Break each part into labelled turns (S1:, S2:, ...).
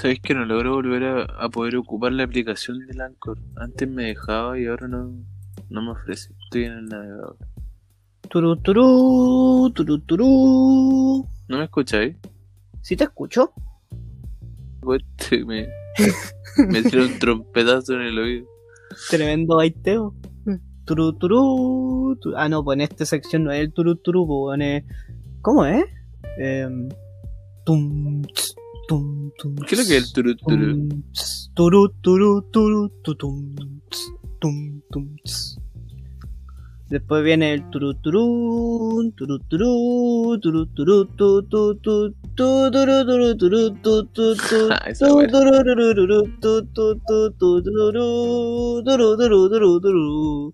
S1: ¿Sabéis que no logro volver a, a poder ocupar la aplicación del Anchor? Antes me dejaba y ahora no, no me ofrece. Estoy en el navegador.
S2: Turu, turu, turu, turu.
S1: ¿No me escucháis?
S2: ¿Sí te escucho?
S1: Pues, me, me un trompetazo en el oído.
S2: Tremendo baiteo. Turu, turu, tu- Ah, no, pues en esta sección no es el turu, turu, pues es... ¿Cómo es? Em, tum, tum, tum,
S1: ¿Qué es lo que es el turu turu?
S2: Turu, turu, turu, tu, tum, tum. Después viene el turu turu, turu turu, turu turu, tu, tu, tu, tu, turu, turu, turu, tu, tu, tu,
S1: Ah, esa
S2: tu,
S1: wea.
S2: turu, turu, turu, tu, tu, tu, tu, turu, turu, turu, turu, turu.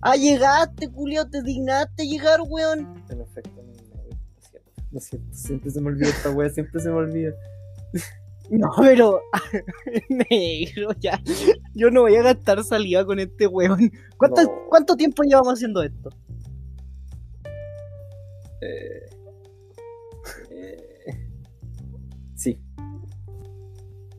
S2: Ah, llegaste, Julio, te dignaste llegar, weón.
S3: Lo siento. Siempre se me olvida esta wea, siempre se me olvida.
S2: No, pero. Negro, ya. Yo no voy a gastar saliva con este weón. ¿Cuánto,
S3: No.
S2: ¿Cuánto tiempo llevamos haciendo esto?
S3: Eh, eh, sí,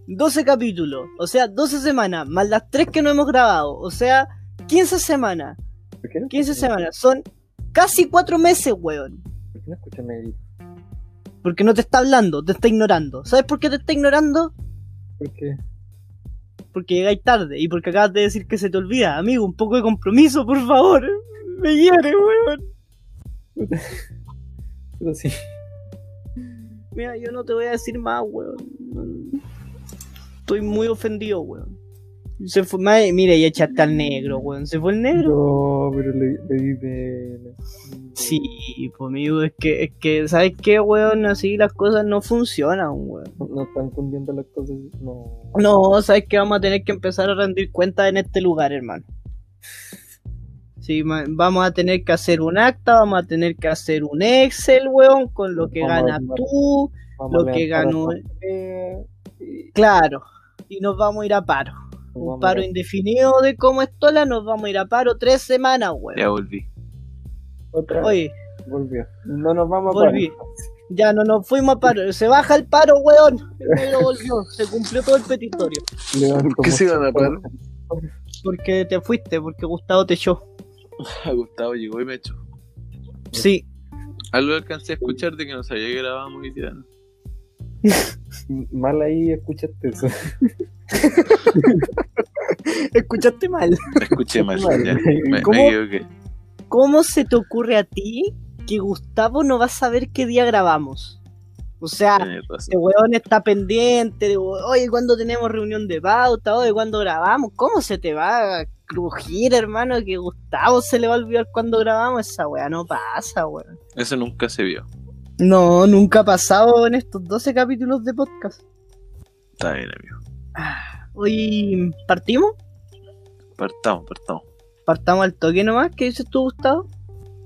S2: 12 capítulos, o sea, 12 semanas, más las 3 que no hemos grabado, o sea, 15 semanas.
S3: ¿por qué no
S2: 15
S3: escuchan-
S2: semanas, son casi 4 meses, weón.
S3: ¿Por qué no escuchan Negrito?
S2: Porque no te está hablando, te está ignorando. ¿Sabes por qué te está ignorando?
S3: ¿Por qué?
S2: Porque llegáis tarde y porque acabas de decir que se te olvida. Amigo, un poco de compromiso, por favor. Me hiere, weón.
S3: Pero sí.
S2: Mira, yo no te voy a decir más, weón. Estoy muy ofendido, weón. Se fue, ma- mire, y echaste al negro, weón. ¿Se fue el negro?
S3: No, pero le, le di pena.
S2: Sí, pues amigo, es que, es que, ¿sabes qué, weón? Así las cosas no funcionan, weón.
S3: No, están cundiendo las cosas. No.
S2: No, ¿sabes qué? Vamos a tener que empezar a rendir cuentas en este lugar, hermano. Sí, vamos a tener que hacer un acta, vamos a tener que hacer un Excel, weón, con lo que
S3: Vamos
S2: ganas tú,
S3: Vamos
S2: lo que ganó- claro. Y nos vamos a ir a paro.
S3: Nos
S2: Un paro indefinido de cómo estola, nos vamos a ir a paro tres semanas, weón.
S1: Ya volví.
S3: Otra vez.
S2: Oye,
S3: Volvió. No nos vamos a
S2: Volví. ya no nos fuimos a paro. Se baja el paro, weón. El volvió. Se cumplió todo el petitorio.
S1: ¿Por qué se iban a parar?
S2: Porque te fuiste, porque Gustavo te echó.
S1: Gustavo llegó y me echó.
S2: Sí.
S1: Algo alcancé a escuchar de que no sabía que grabábamos y tirando.
S3: Mal ahí escuchaste eso.
S2: Escuchaste mal.
S1: Escuché mal. ya. Me,
S2: ¿Cómo?
S1: me.
S2: ¿Cómo se te ocurre a ti que Gustavo no va a saber qué día grabamos? O sea, este weón está pendiente de, oye, ¿cuándo tenemos reunión de pauta? Oye, ¿cuándo grabamos? ¿Cómo se te va a crujir, hermano, que Gustavo se le va a olvidar cuándo grabamos? Esa weá no pasa, weón.
S1: Eso nunca se vio.
S2: No, nunca ha pasado en estos 12 capítulos de podcast.
S1: Está bien, amigo.
S2: Hoy, ¿partimos?
S1: Partamos, partamos.
S2: Partamos al toque nomás, ¿qué dices tú, Gustavo?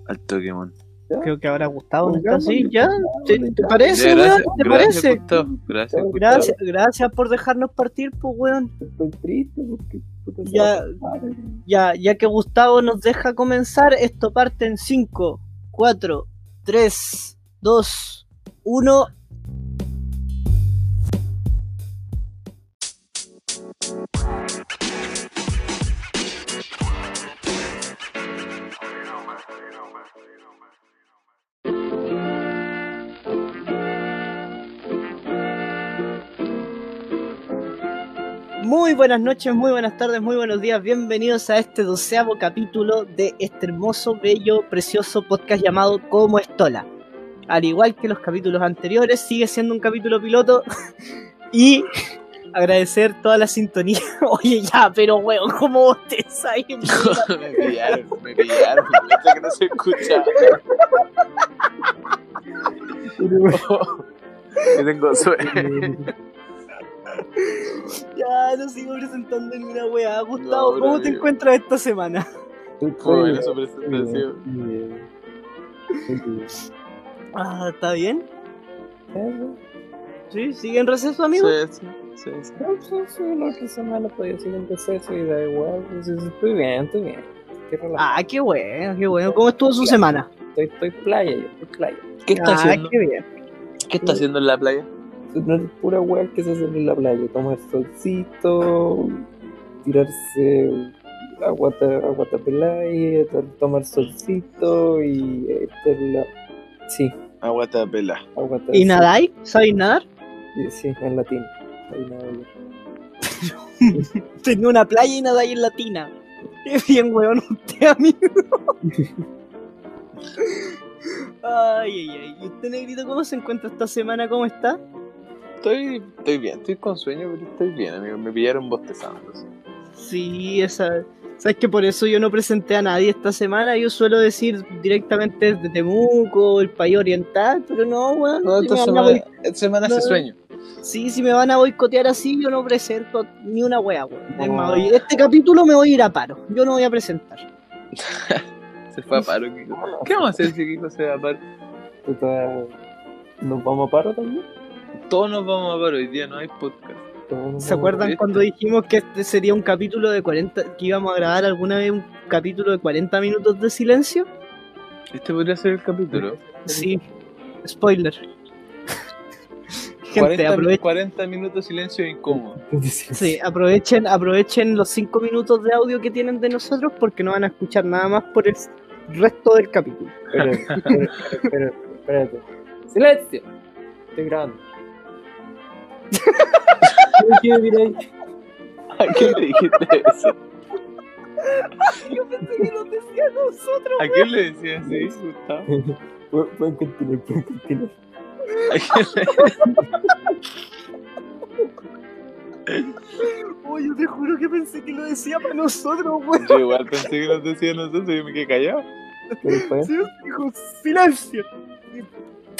S1: Al Pokémon.
S2: Creo que ahora Gustavo no está así, ¿ya? ¿Te, te parece,
S1: Ya,
S2: weón?
S1: gracias,
S2: ¿Te
S1: gracias,
S2: parece?
S1: Gustavo. Gracias, Gustavo.
S2: Gracias, gracias por dejarnos partir, pues, weón.
S3: Estoy triste porque.
S2: Ya.
S3: pasar.
S2: Ya, ya que Gustavo nos deja comenzar, esto parte en 5, 4, 3, 2, 1. Muy buenas noches, muy buenas tardes, muy buenos días. Bienvenidos a este doceavo capítulo de este hermoso, bello, precioso podcast llamado Como Estola. Al igual que los capítulos anteriores, sigue siendo un capítulo piloto. y agradecer toda la sintonía. Oye, ya, pero weón, ¿cómo vos te sabes?
S1: me pillaron, me pillaron. Neta que no se escucha. tengo sueño.
S2: ya, no sigo presentando ninguna weá. Gustavo,
S1: No,
S2: ¿cómo te encuentras esta semana?
S1: ¿Cómo era su
S3: Muy
S1: presentación?
S2: Ah, ¿está bien? ¿Sí? ¿Sigue en receso, amigo?
S1: Sí, sí, sí, sí.
S3: No, sí, la otra semana podía seguir en receso y da igual. pues, estoy bien, estoy bien.
S2: Ah, qué bueno, qué bueno. ¿Cómo estuvo su semana?
S3: Estoy, estoy playa, yo estoy playa.
S1: ¿Qué está
S2: ah,
S1: haciendo?
S2: qué bien.
S1: ¿Qué está haciendo en la playa?
S3: no es pura weá que se hace en la playa, tomar solcito, tirarse aguata, aguata pelaya, to- tomar solcito y esta es la... Sí,
S1: Aguata pela.
S3: aguata
S2: ¿Y
S3: sí,
S2: nadáis? ¿Sabéis nadar?
S3: Sí, en latín.
S2: Tengo una playa y nadáis en latina. Qué bien, weón, usted, amigo. Ay, ay, ay. ¿Y usted, Negrito, cómo se encuentra esta semana? ¿Cómo está?
S1: Estoy, estoy bien, estoy con sueño, pero estoy bien, amigo. Me pillaron bostezando. sí.
S2: Sí, esa. ¿Sabes que por eso yo no presenté a nadie esta semana? Yo suelo decir directamente desde Temuco, el país oriental, pero no, weón.
S1: No, esta semana, semana hace
S2: No.
S1: sueño.
S2: Sí, si me van a boicotear así, yo no presento ni una wea, weón. Este capítulo me voy a ir a paro. Yo no voy a presentar.
S1: Se fue a paro, Kiko. ¿Qué vamos a hacer si Kiko se va a paro?
S3: ¿Nos vamos a paro también?
S1: Todos nos vamos a paro, hoy día no hay podcast.
S2: ¿Se acuerdan cuando dijimos que este sería un capítulo de 40, que íbamos a grabar alguna vez un capítulo de 40 minutos de silencio?
S1: Este podría ser el capítulo.
S2: Sí, spoiler. Gente,
S1: 40,
S2: aprovechen,
S1: 40 minutos silencio incómodo.
S2: sí, aprovechen, aprovechen los 5 minutos de audio que tienen de nosotros porque no van a escuchar nada más por el resto del capítulo.
S3: Espera, espera, espera, espérate. ¡Silencio! Estoy grabando. ¿Qué miráis?
S1: ¿A quién le dijiste eso?
S2: Yo pensé que nos decía a nosotros.
S1: ¿A quién le decías así, Gustavo?
S3: Pu- Pueden continuar, pueden continuar.
S1: ¿A quién le
S2: Oh, yo te juro que pensé que lo decía para nosotros, weón.
S1: Yo igual pensé que nos decía nosotros y me quedé callado.
S3: ¿Qué después?
S2: Sí, dijo, silencio.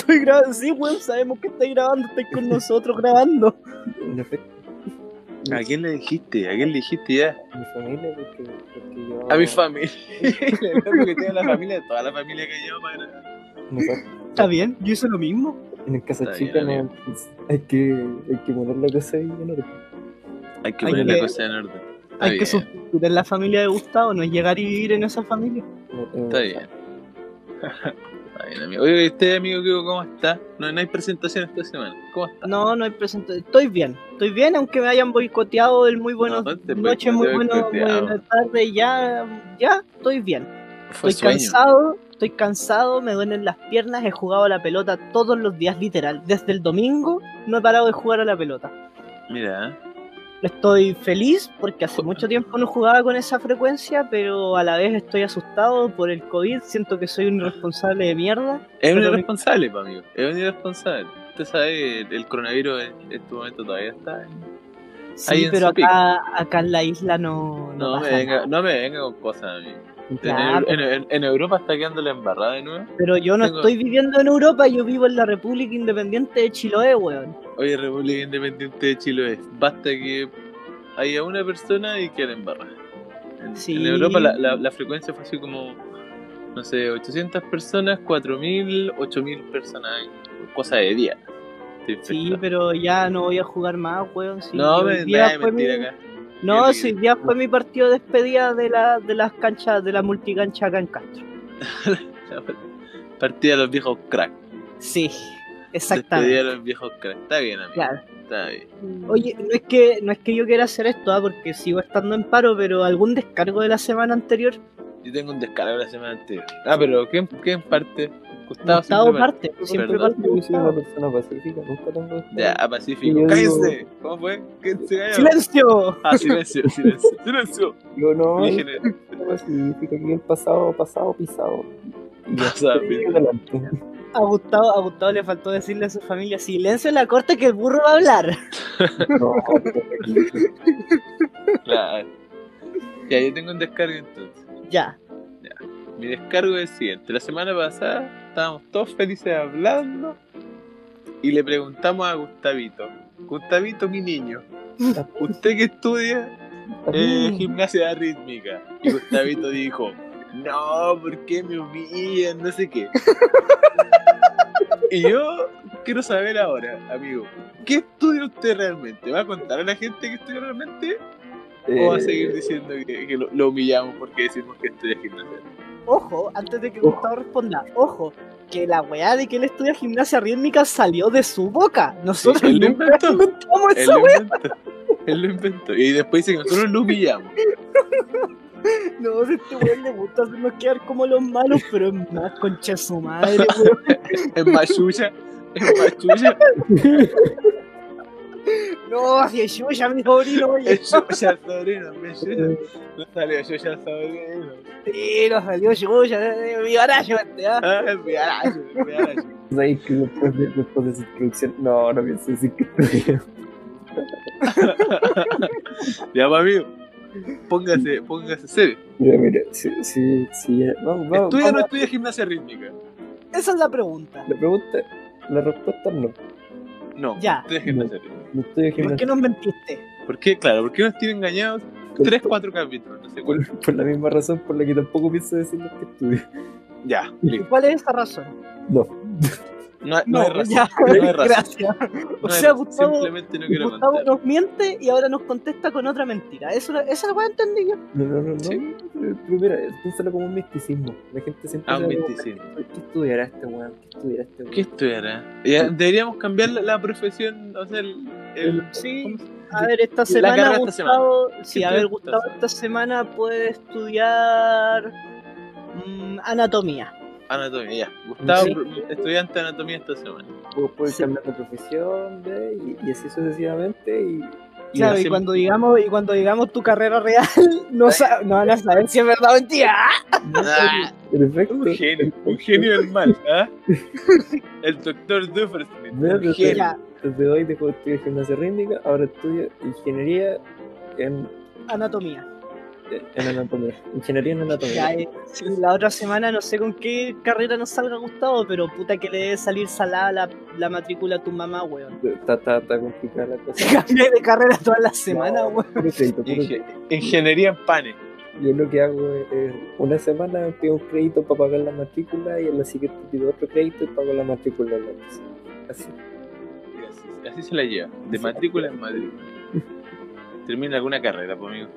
S2: Estoy grabando, sí, weón, sabemos que estáis grabando, estáis con nosotros grabando.
S3: En efecto,
S1: ¿A quién le dijiste? ¿A quién le dijiste ya?
S3: a mi familia, porque, porque yo.
S1: A mi familia. porque tengo la familia, toda la familia que llevo para grabar.
S2: Está bien, yo hice lo mismo.
S3: En el casa
S1: Está
S3: chica
S1: bien,
S3: no, pues, hay, que, hay que poner la cosa ahí en orden.
S1: Hay que
S2: Hay
S1: poner
S2: que-
S1: la cosa en orden. Está
S2: Hay que
S1: bien,
S2: sustituir en la familia de Gustavo, no es llegar y vivir en esa familia.
S3: Eh,
S1: Está bien. Está bien, amigo. Oye, ¿usted, amigo, cómo está? No, no hay presentación esta semana. ¿Cómo está?
S2: No, no hay presentación. Estoy bien, estoy bien, aunque me hayan boicoteado el muy buenas
S1: No, te
S2: noches, muy buenas tardes, ya, ya, estoy bien.
S1: Fue
S2: Estoy
S1: sueño.
S2: cansado, estoy cansado, me duelen las piernas, he jugado a la pelota todos los días, literal. Desde el domingo no he parado de jugar a la pelota.
S1: Mira, ¿eh?
S2: Estoy feliz porque hace mucho tiempo no jugaba con esa frecuencia, pero a la vez estoy asustado por el COVID. Siento que soy un irresponsable de mierda.
S1: es un irresponsable, pa, amigo. Es un irresponsable. Usted sabe, el, el coronavirus en este momento todavía está. en-
S2: Sí,
S1: Ahí
S2: pero acá, acá en la isla no. No,
S1: No, me venga,
S2: nada.
S1: no me venga con cosas, amigo.
S2: Claro.
S1: en- en- en Europa está quedando la embarrada de nuevo.
S2: Pero yo no
S1: Tengo-
S2: estoy viviendo en Europa, yo vivo en la República Independiente de Chiloé, weón.
S1: Oye, República Independiente de Chile es. Basta que haya una persona y quede embarrada. En,
S2: Sí.
S1: en Europa la, la, la frecuencia fue así como, no sé, 800 personas, 4000, 8000 personas, cosa de día.
S2: Sí, pero ya no voy a jugar más, weón. sí,
S1: no, me,
S2: día
S1: mentira
S2: mi-
S1: acá.
S2: No, hoy día fue mi partido de despedida de, la, de las canchas, de la multicancha acá en Castro.
S1: Partida de los viejos crack.
S2: Sí,
S1: Despedida
S2: exactamente.
S1: de los viejos crack. Está bien, amigo.
S2: Claro.
S1: Está bien.
S2: Oye, no es que no es que yo quiera hacer esto, ah, porque sigo estando en paro, pero algún descargo de la semana anterior,
S1: Yo tengo un descargo la semana anterior. Ah, pero ¿quién, quién parte? Gustavo,
S2: Gustavo
S1: siempre
S2: parte, siempre
S1: Perdón.
S2: parte
S3: Yo soy una persona pacífica, nunca tengo.
S1: Ya, a Pacífico.
S3: Yo
S1: ¡Cállese! ¿Cómo fue? ¿Quién se?
S2: ¡Silencio!
S1: Ah, silencio, silencio, silencio.
S3: Yo no, pacífica, el pasado, pasado, pisado.
S1: Pasado, pisado.
S2: A Gustavo, a Gustavo le faltó decirle a su familia, silencio en la corte que el burro va a hablar.
S3: No,
S1: claro. Ya, yo tengo un descargo entonces.
S2: Ya.
S1: Mi descargo es el siguiente. La semana pasada estábamos todos felices hablando y le preguntamos a Gustavito. Gustavito, mi niño, ¿usted que estudia eh, gimnasia rítmica? Y Gustavito dijo, no, ¿por qué me humillan? No sé qué. Y yo quiero saber ahora, amigo, ¿qué estudia usted realmente? ¿Va a contar a la gente que estudia realmente? ¿O va a
S3: Eh,
S1: seguir diciendo que, que lo, lo humillamos porque decimos que estudia gimnasia?
S2: ojo, antes de que
S3: Ojo.
S2: Gustavo responda, ojo, que la weá de que él estudia gimnasia rítmica salió de su boca. Nosotros
S1: él lo inventó.
S2: inventamos
S1: Él
S2: esa
S1: lo
S2: weá.
S1: inventó. Él lo inventó. Y después dice que nosotros lo humillamos.
S2: No, si este weón le gusta hacernos quedar como los malos, pero es más concha su madre, weón.
S1: Es machucha. Es machucha.
S2: No, si es yo, ya mi sobrino, oye.
S1: Es chucha sobrino. Es chucha. No salió chucha sobrino.
S2: Sí, no salió yo, ya, mi garaje, este, ¿ah?
S1: Ah, es mi es mi.
S3: ¿Sabes que después de, después de esa introducción? No, no pienso decir que estudio.
S1: Ya, amigo. Póngase, póngase serio.
S3: Mira, mira, sí, sí, sí. ya. Vamos, vamos,
S1: ¿Estudia o no estudia gimnasia rítmica?
S2: Esa es la pregunta.
S3: La pregunta, la respuesta es no.
S1: No.
S2: Ya.
S1: Estudia gimnasia rítmica.
S3: No estudio
S2: ¿Por qué
S3: gimnasia.
S2: nos mentiste?
S1: ¿Por qué? Claro, ¿por qué nos tienen engañados? Tres, cuatro capítulos, no sé cuál.
S3: Por, por la misma razón por la que tampoco pienso decir lo que estudio.
S1: Ya,
S2: ¿Y
S1: listo.
S2: cuál es esa razón?
S3: No.
S1: No, no hay razón.
S2: ya,
S1: No hay razón.
S2: gracias.
S1: No
S2: O
S1: hay
S2: sea,
S1: razón.
S2: Gustavo,
S1: Simplemente no quiero
S2: Gustavo
S1: contar.
S2: nos miente y ahora nos contesta con otra mentira. Eso, esa es la weá entendí yo.
S3: No, no, no, no.
S1: Sí.
S3: Pero mira, piénsalo como un misticismo. La gente siempre
S1: Ah, un misticismo.
S3: ¿Qué estudiará este weón? ¿Qué estudiará este weón?
S1: ¿Qué estudiará? Ya, Deberíamos cambiar la, la profesión, o sea, el... el-
S2: Sí.
S1: ¿cómo se-
S2: A ver, esta
S1: La
S2: semana
S1: carrera esta
S2: Gustavo, sí,
S1: ¿Qué
S2: a ver, Gustavo esta semana puede estudiar mm, anatomía.
S1: Anatomía, ya. Gustavo,
S3: Sí.
S1: estudiante de anatomía esta semana.
S3: Puedes puedes
S2: Sí.
S3: cambiar de profesión, ¿ve? Y, y así sucesivamente. Y, y
S2: Claro, y
S1: así-
S2: cuando digamos, y cuando digamos tu carrera real, no, no van a saber si es verdad o mentira.
S3: Perfecto.
S1: un genio, un genio del mal, ¿ah? El doctor Duffersmith,
S3: pero-
S1: genio.
S3: Desde hoy dejó de estudiar gimnasia rítmica, ahora estudia ingeniería en,
S2: anatomía.
S3: En anatomía. Ingeniería en anatomía.
S2: Ya, eh, sí, la otra semana no sé con qué carrera nos salga Gustavo, pero puta que le debe salir salada la, la matrícula a tu mamá, weón.
S3: Está, está, está complicada la cosa.
S2: Cambié de carrera todas las semanas,
S3: No,
S2: weón.
S3: puro crédito, puro
S1: Inge- ingeniería en panes.
S3: Yo lo que hago es, es una semana pido un crédito para pagar la matrícula y en la siguiente pido otro crédito y pago la matrícula. la. Así.
S1: Y Así, así se la lleva, de matrícula en matrícula. Termina alguna carrera, pues, amigo.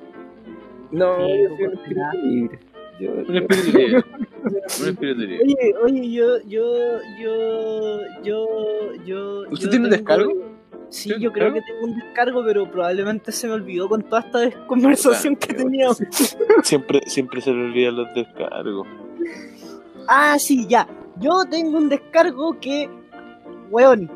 S3: No, yo soy un espíritu libre. Yo,
S1: Un espíritu libre. Un espíritu libre.
S2: Oye, oye, yo, yo, yo, yo, yo.
S1: ¿Usted
S2: yo
S1: tiene un
S2: tengo-
S1: descargo?
S2: Sí,
S1: ¿Tiene
S2: yo creo que tengo un descargo, pero probablemente se me olvidó con toda esta conversación que teníamos.
S1: Siempre, siempre se le olvidan los descargos.
S2: Ah, sí, ya. Yo tengo un descargo que, weón,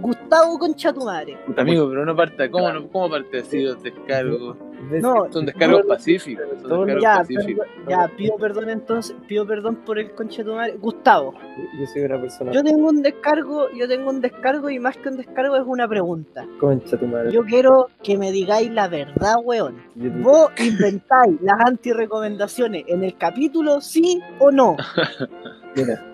S2: Gustavo concha tu madre.
S1: Amigo, pero no parte, ¿cómo, no, cómo parte así los descargos?
S2: No,
S1: Son descargos
S3: lo-
S1: pacíficos. Son
S3: todo lo-
S1: descargos
S2: ya,
S1: pacíficos.
S2: perdo- ya, pido perdón entonces, pido perdón por el concha tu madre. Gustavo,
S3: Yo soy una persona
S2: yo tengo un descargo, yo tengo un descargo y más que un descargo es una pregunta.
S3: concha tu madre.
S2: Yo quiero que me digáis la verdad, weón.
S3: Te-
S2: ¿Vos inventáis las antirecomendaciones en el capítulo, sí o no?
S3: Mira.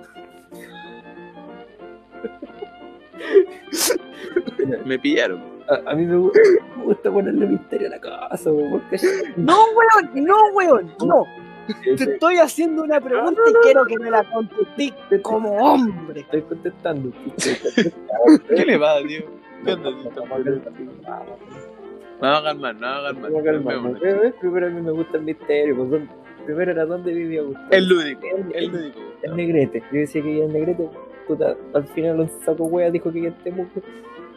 S3: Mira,
S1: Me pillaron.
S3: A, a mí me gusta, me gusta ponerle misterio a la cosa, po, porque
S2: No, weón, no, weón, no. Te estoy haciendo una pregunta y quiero que me la contestes como hombre.
S3: estoy contestando.
S1: ¿Qué le va, tío? ¿Qué onda, tío? No hagan mal, no hagan mal. Calmémonos.
S3: Primero a mí me gusta el misterio. Pues, ¿dónde- primero era dónde vivía Gustavo.
S1: El lúdico,
S3: El-
S1: el lúdico.
S3: El negrete. Yo decía que vivía en negrete. Puta, al final un saco wea dijo que vivía en Temuco.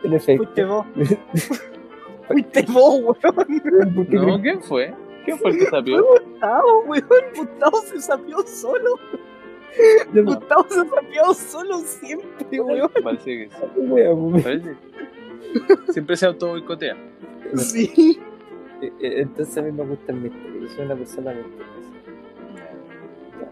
S3: En efecto.
S2: Fuiste vos. Fuiste vos, weón.
S3: ¿Por qué
S1: No, ¿quién fue? ¿Quién fue el que sapió?
S2: Gustavo, weón. Gustavo se sapió solo.
S3: crees?
S2: Gustavo se sapió solo siempre, weón.
S1: Parece que sí.
S3: Pues.
S1: Parece. Siempre se auto boicotea.
S2: Sí.
S3: Eh, eh, Entonces a mí me gusta el misterio. Yo soy una persona misteriosa.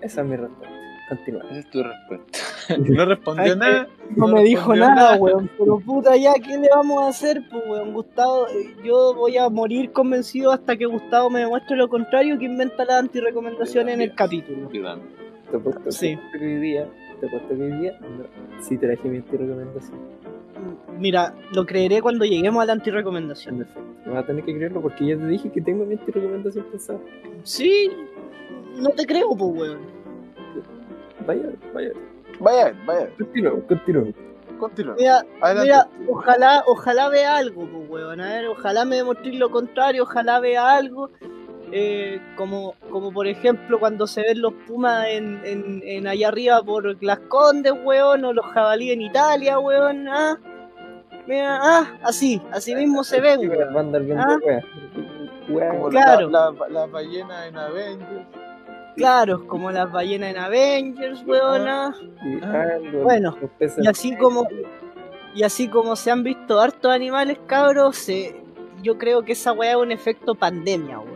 S3: Esa es mi respuesta. Continúa.
S1: Esa es tu respuesta. No respondió
S2: Ay,
S1: nada.
S2: No me dijo
S1: respondió
S2: nada, weón. Pero puta, ya, ¿qué le vamos a hacer, pues, weón? Gustavo, eh, yo voy a morir convencido hasta que Gustavo me demuestre lo contrario, que inventa las antirecomendaciones en el capítulo.
S3: Te apuesto
S2: Sí.
S3: que hoy día, te apuesto que hoy día, no, sí traje mi recomendación.
S2: Mira, lo creeré cuando lleguemos a la antirecomendación.
S3: En efecto. Vas a tener que creerlo porque ya te dije que tengo mi recomendación pensada.
S2: Sí, no te creo, pues, weón.
S3: Vaya, vaya.
S1: Vaya, vaya.
S3: Continúa, continúa.
S1: Continúa.
S2: Mira,
S1: Adelante.
S2: mira, ojalá, ojalá vea algo, pues, weón. A ver, ojalá me demuestre lo contrario, ojalá vea algo. eh, como, como por ejemplo cuando se ven los pumas en, en, en allá arriba por Las Condes, weón, o los jabalíes en Italia, weón, ah, mira, ah, así, así mismo se ven,
S3: Sí,
S2: weón. Ah.
S1: Como
S2: Claro.
S1: la, la, la ballena en Avengers.
S2: Claro, como las ballenas en Avengers, weón, ah.
S3: Y,
S1: Ah.
S2: Bueno, Y así como y así como se han visto hartos animales, cabros, se- yo creo que esa weá es un efecto pandemia, weón.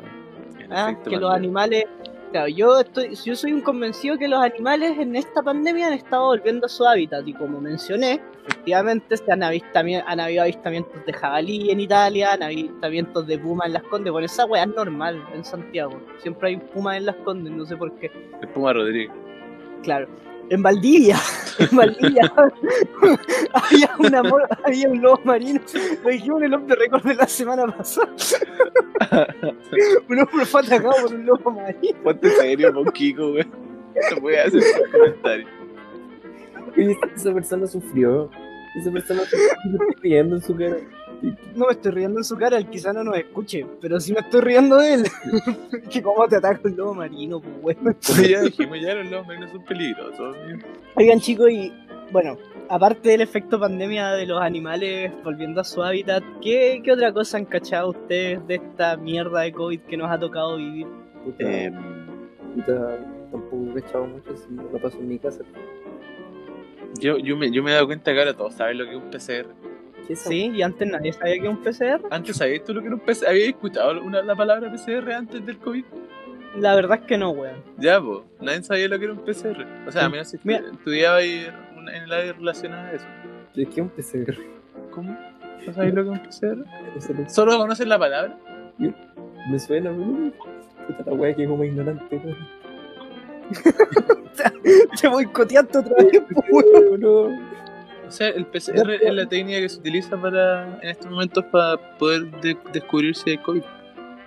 S2: Ah, que los animales, claro, yo estoy, yo soy un convencido que los animales en esta pandemia han estado volviendo a su hábitat y como mencioné, efectivamente se han, han habido avistamientos de jabalí en Italia, han habido avistamientos de puma en las Condes, bueno esa weá es normal en Santiago, siempre hay pumas en las Condes, no sé por qué,
S1: El Puma Rodríguez.
S2: claro. En Valdivia, en Valdivia había, una había un lobo marino, lo dijimos en el hombre récord de la semana pasada. un hombre fue atacado por un lobo marino.
S1: Ponte serio, con Kiko, güey. No puede hacer un comentario.
S3: Esa persona sufrió. Esa persona sufrió. Riendo en su cara.
S2: No me estoy riendo en su cara, él quizá no nos escuche, pero sí me estoy riendo de él. que cómo te ataca un lobo marino, pues bueno.
S1: Ya dijimos, ya los lobos marinos son peligrosos. amigo.
S2: Oigan chicos, y bueno, aparte del efecto pandemia de los animales volviendo a su hábitat, ¿qué, qué otra cosa han cachado ustedes de esta mierda de COVID que nos ha tocado vivir?
S3: Puta,
S1: Eh,
S3: puta, tampoco he echado mucho si lo paso en mi casa.
S1: yo, yo, me, yo me he dado cuenta que ahora todos saben lo que es un PCR.
S3: ¿Qué es
S2: Sí, y antes nadie sabía que era un PCR.
S1: Antes, ¿sabías tú lo que era un PCR? ¿Habías escuchado una, la palabra PCR antes del COVID?
S2: La verdad es que no, weón.
S1: Ya, pues, nadie sabía lo que era un PCR. O sea, a menos si estudiaba ahí una- en el área relacionada a eso.
S3: ¿Qué es un PCR?
S1: ¿Cómo? ¿No sabéis lo que es un PCR? ¿Solo conocen la palabra?
S3: Me suena, pero. Puta la wea que como ignorante, ¿no?
S2: Te voy coteando otra vez, weón.
S1: O sea, el PCR es la técnica que se utiliza para, en estos momentos para poder de- descubrir si hay COVID.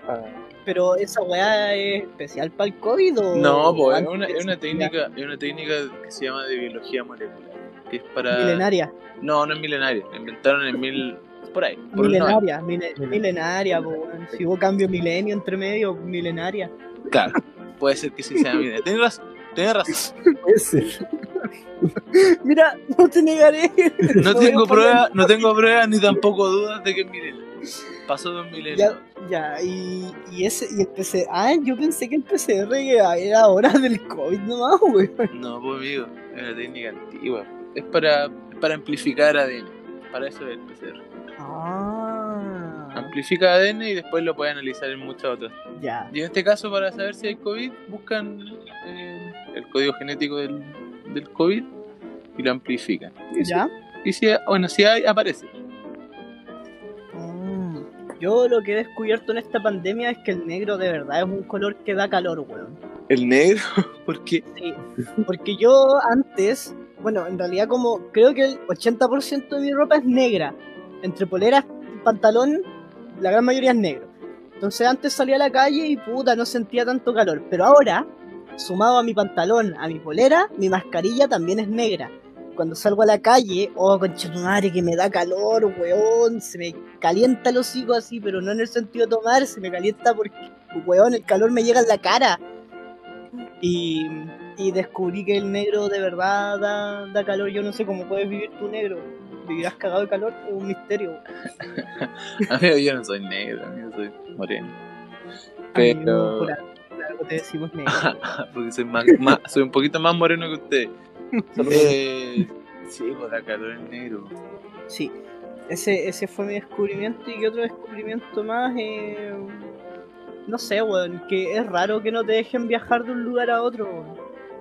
S3: Ah,
S2: Pero esa weá es especial para el COVID o.
S1: No, pues es una, es una
S2: existía?
S1: técnica, es una técnica que se llama de biología molecular, que es para
S2: Milenaria.
S1: No, no es milenaria, la inventaron en mil por ahí, por
S2: Milenaria, mile- milenaria, po. Si hubo cambio milenio entre medio, milenaria.
S1: 90. Claro, puede ser que sí sea milenaria. Tienes razón, tienes razón.
S2: Mira, no te negaré.
S1: No tengo pruebas, no tengo pruebas ni tampoco dudas de que es milenaria. Pasó dos milenios.
S2: Ya, ya, y, y ese, y el PCR. Ah, yo pensé que el PCR era ahora del COVID nomás, weón.
S1: No, pues amigo, es una técnica antigua. Es para, para amplificar ADN. Para eso es el PCR.
S2: Ah,
S1: Amplifica ADN y después lo puede analizar en muchas otras.
S2: ya.
S1: Y en este caso, para saber si hay COVID, buscan eh, el código genético del, del COVID y lo amplifican. Y si,
S2: ¿Ya?
S1: y si, bueno, si hay, aparece.
S2: Mm, Yo lo que he descubierto en esta pandemia es que el negro de verdad es un color que da calor, weón.
S1: El negro, porque
S2: Sí, porque yo antes, bueno, en realidad como creo que el 80% de mi ropa es negra. Entre poleras, pantalón, la gran mayoría es negro. Entonces antes salía a la calle y puta, no sentía tanto calor. Pero ahora, sumado a mi pantalón, a mi polera, mi mascarilla también es negra. Cuando salgo a la calle, oh, concha tu madre, que me da calor, weón, se me calienta el hocico así, pero no en el sentido de tomar, se me calienta porque, weón, el calor me llega en la cara. Y, y descubrí que el negro de verdad da, da calor. Yo no sé cómo puedes vivir tu negro. ¿Vivirás cagado de calor? Es un misterio.
S1: amigo, yo no soy negro, amigo, soy moreno. Pero,
S2: algo- te decimos negro.
S1: porque soy, más, más- soy un poquito más moreno que usted. Eh, sí, pues da calor el negro.
S2: Sí, ese, ese fue mi descubrimiento. Y que otro descubrimiento más, eh, no sé, weón, que es raro que no te dejen viajar de un lugar a otro. weón.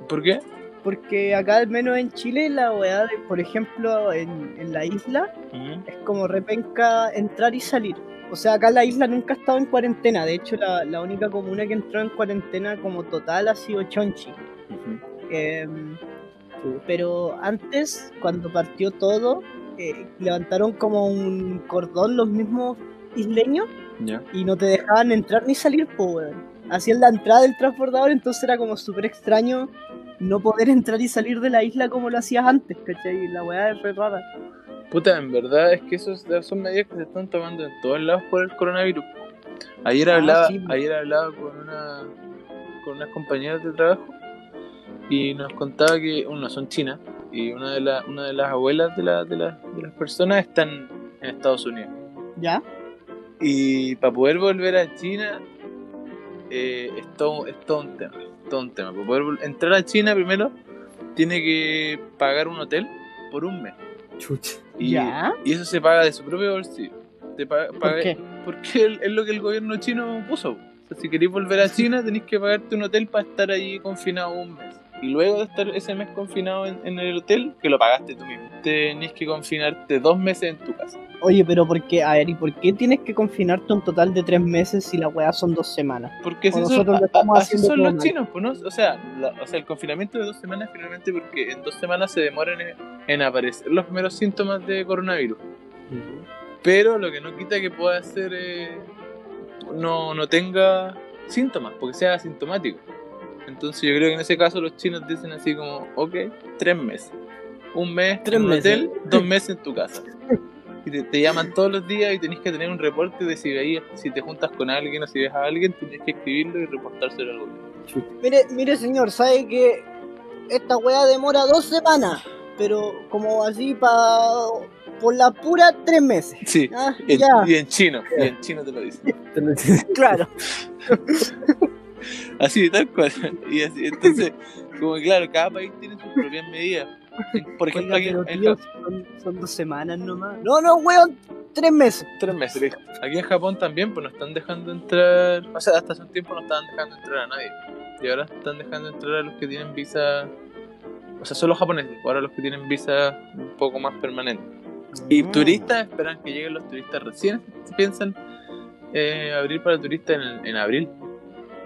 S1: ¿Por qué?
S2: Porque acá, al menos en Chile, la weá, por ejemplo, en, en la isla, es como repenca entrar y salir. O sea, acá la isla nunca ha estado en cuarentena. De hecho, la, la única comuna que entró en cuarentena como total ha sido Chonchi. Em, pero antes, cuando partió todo, eh, levantaron como un cordón los mismos isleños y no te dejaban entrar ni salir, pues. Hacían la entrada del transbordador, entonces era como súper extraño no poder entrar y salir de la isla como lo hacías antes, ¿cachai? La weá es re rara.
S1: Puta, en verdad es que esos, son medidas que se están tomando en todos lados por el coronavirus. Ayer
S2: Ah,
S1: hablaba,
S2: sí.
S1: ayer hablaba con una con unas compañeras de trabajo y nos contaba que uno son chinas y una de las una de las abuelas de, la- de, la- de las personas están en Estados Unidos.
S2: ¿Ya?
S1: Y para poder volver a China eh, es, todo, es todo un tema. es todo un tema. Para poder entrar a China primero tiene que pagar un hotel por un mes.
S3: Chucha.
S1: Y,
S2: ¿Ya?
S1: y eso se paga de su propio bolsillo. Te pa-
S2: ¿Por
S1: paga-
S2: qué?
S1: Porque es lo que el gobierno chino puso. O sea, si queréis volver a China, tenéis que pagarte un hotel para estar allí confinado un mes. Y luego de estar ese mes confinado en, en el hotel, que lo pagaste tú mismo, tenés que confinarte dos meses en tu casa.
S2: Oye, pero ¿por qué? A ver, ¿y por qué tienes que confinarte un total de tres meses si la weá son dos semanas?
S1: Porque si
S2: nosotros
S1: son,
S2: lo estamos
S1: a- así
S2: haciendo
S1: son los
S2: mal.
S1: chinos, pues, ¿no? O sea, la- o sea, el confinamiento de dos semanas es finalmente porque en dos semanas se demoran en, en aparecer los primeros síntomas de coronavirus. Pero lo que no quita que pueda ser eh, no, no tenga síntomas, porque sea asintomático. Entonces yo creo que en ese caso los chinos dicen así como, ok, tres meses. Un mes
S2: Tres
S1: en un
S2: meses.
S1: hotel, dos meses en tu casa. Y te, te llaman todos los días y tenés que tener un reporte de si veías, si te juntas con alguien o si ves a alguien, tenés que escribirlo y reportárselo al gobierno.
S2: Mire, mire señor, sabe que esta weá demora dos semanas, pero como así pa... por la pura tres meses.
S1: Sí,
S2: Ah,
S1: en- y en chino, y en chino te lo dicen.
S2: Claro.
S1: Así, tal cual. Y así, entonces, como que claro, cada país tiene sus propias medidas. Por ejemplo, aquí en, en
S2: son, son dos semanas nomás. No, no, weón, tres meses.
S1: tres meses. Aquí en Japón también, pues no están dejando entrar. O sea, hasta hace un tiempo no estaban dejando entrar a nadie. Y ahora están dejando entrar a los que tienen visa. O sea, solo japoneses. Ahora los que tienen visa un poco más permanente. Y
S2: Mm.
S1: turistas esperan que lleguen los turistas recién. Piensan eh, abrir para turistas en, en abril.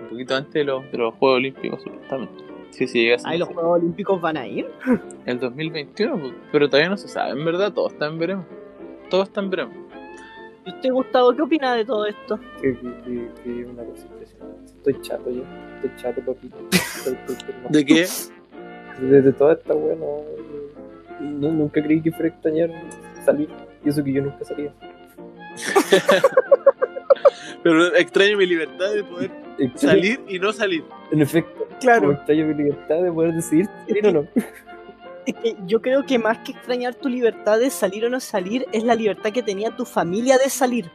S1: Un poquito antes de los, de los Juegos Olímpicos, supuestamente. Sí, sí, llega a ser
S2: Ahí los. Juegos Olímpicos van a ir.
S1: El 2021, pues, pero todavía no se sabe, en verdad, todo está en veremos. Todo está en veremos.
S2: ¿Y usted, Gustavo, qué opina de todo esto?
S3: que, es una cosa impresionante. Estoy chato ya. Estoy chato, papito. Estoy, estoy, estoy mal.
S1: ¿De qué?
S3: Desde toda esta weá, no, no- Nunca creí que fuera a extrañar salir. Y eso que yo nunca salía.
S1: Pero extraño mi libertad de poder salir y no salir.
S3: En efecto, como
S2: Claro.
S3: extraño mi libertad de poder decidir salir o no.
S2: Es que yo creo que más que extrañar tu libertad de salir o no salir, es la libertad que tenía tu familia de salir.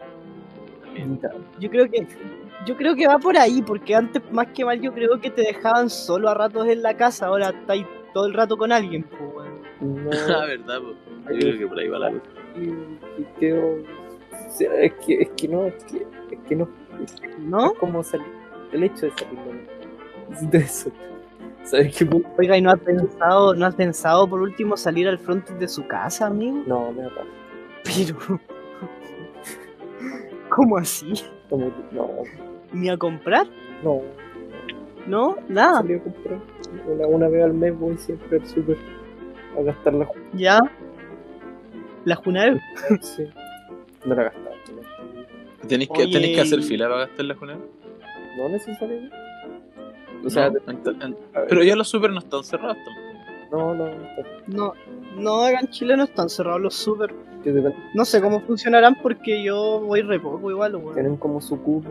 S2: Yo creo que yo creo que va por ahí, porque antes más que mal yo creo que te dejaban solo a ratos en la casa, ahora estáis todo el rato con alguien, pues, weón.
S3: No,
S1: Ah, verdad, pues. Yo creo que por ahí va la cosa.
S3: y, y quedo- o sea, es que, es que no, es que, es que no,
S2: ¿no?
S3: es como salir, el hecho de salir, no, necesito eso. ¿Sabes qué?
S2: Oiga, ¿y no has pensado, no has pensado por último salir al frente de su casa, amigo?
S3: No, me da paja.
S2: Pero ¿Cómo así?
S3: Como- No,
S2: ¿Ni a comprar?
S3: no,
S2: ¿No? Nada.
S3: salí a comprar. Una, una vez al mes voy siempre al súper a gastar la
S2: ¿Ya? ¿La Junaev?
S3: sí. No la gastaba.
S1: ¿Tenéis que,
S2: Oye,
S1: tenéis que hacer fila para gastar la jornada?
S3: No necesariamente. O sea,
S1: No,
S3: de-
S1: pero ya los super no están cerrados tampoco.
S3: no, no, no.
S2: No, no, acá en Chile no están cerrados los super. No sé cómo funcionarán porque yo voy re poco igual, weón.
S3: tienen como su cubo.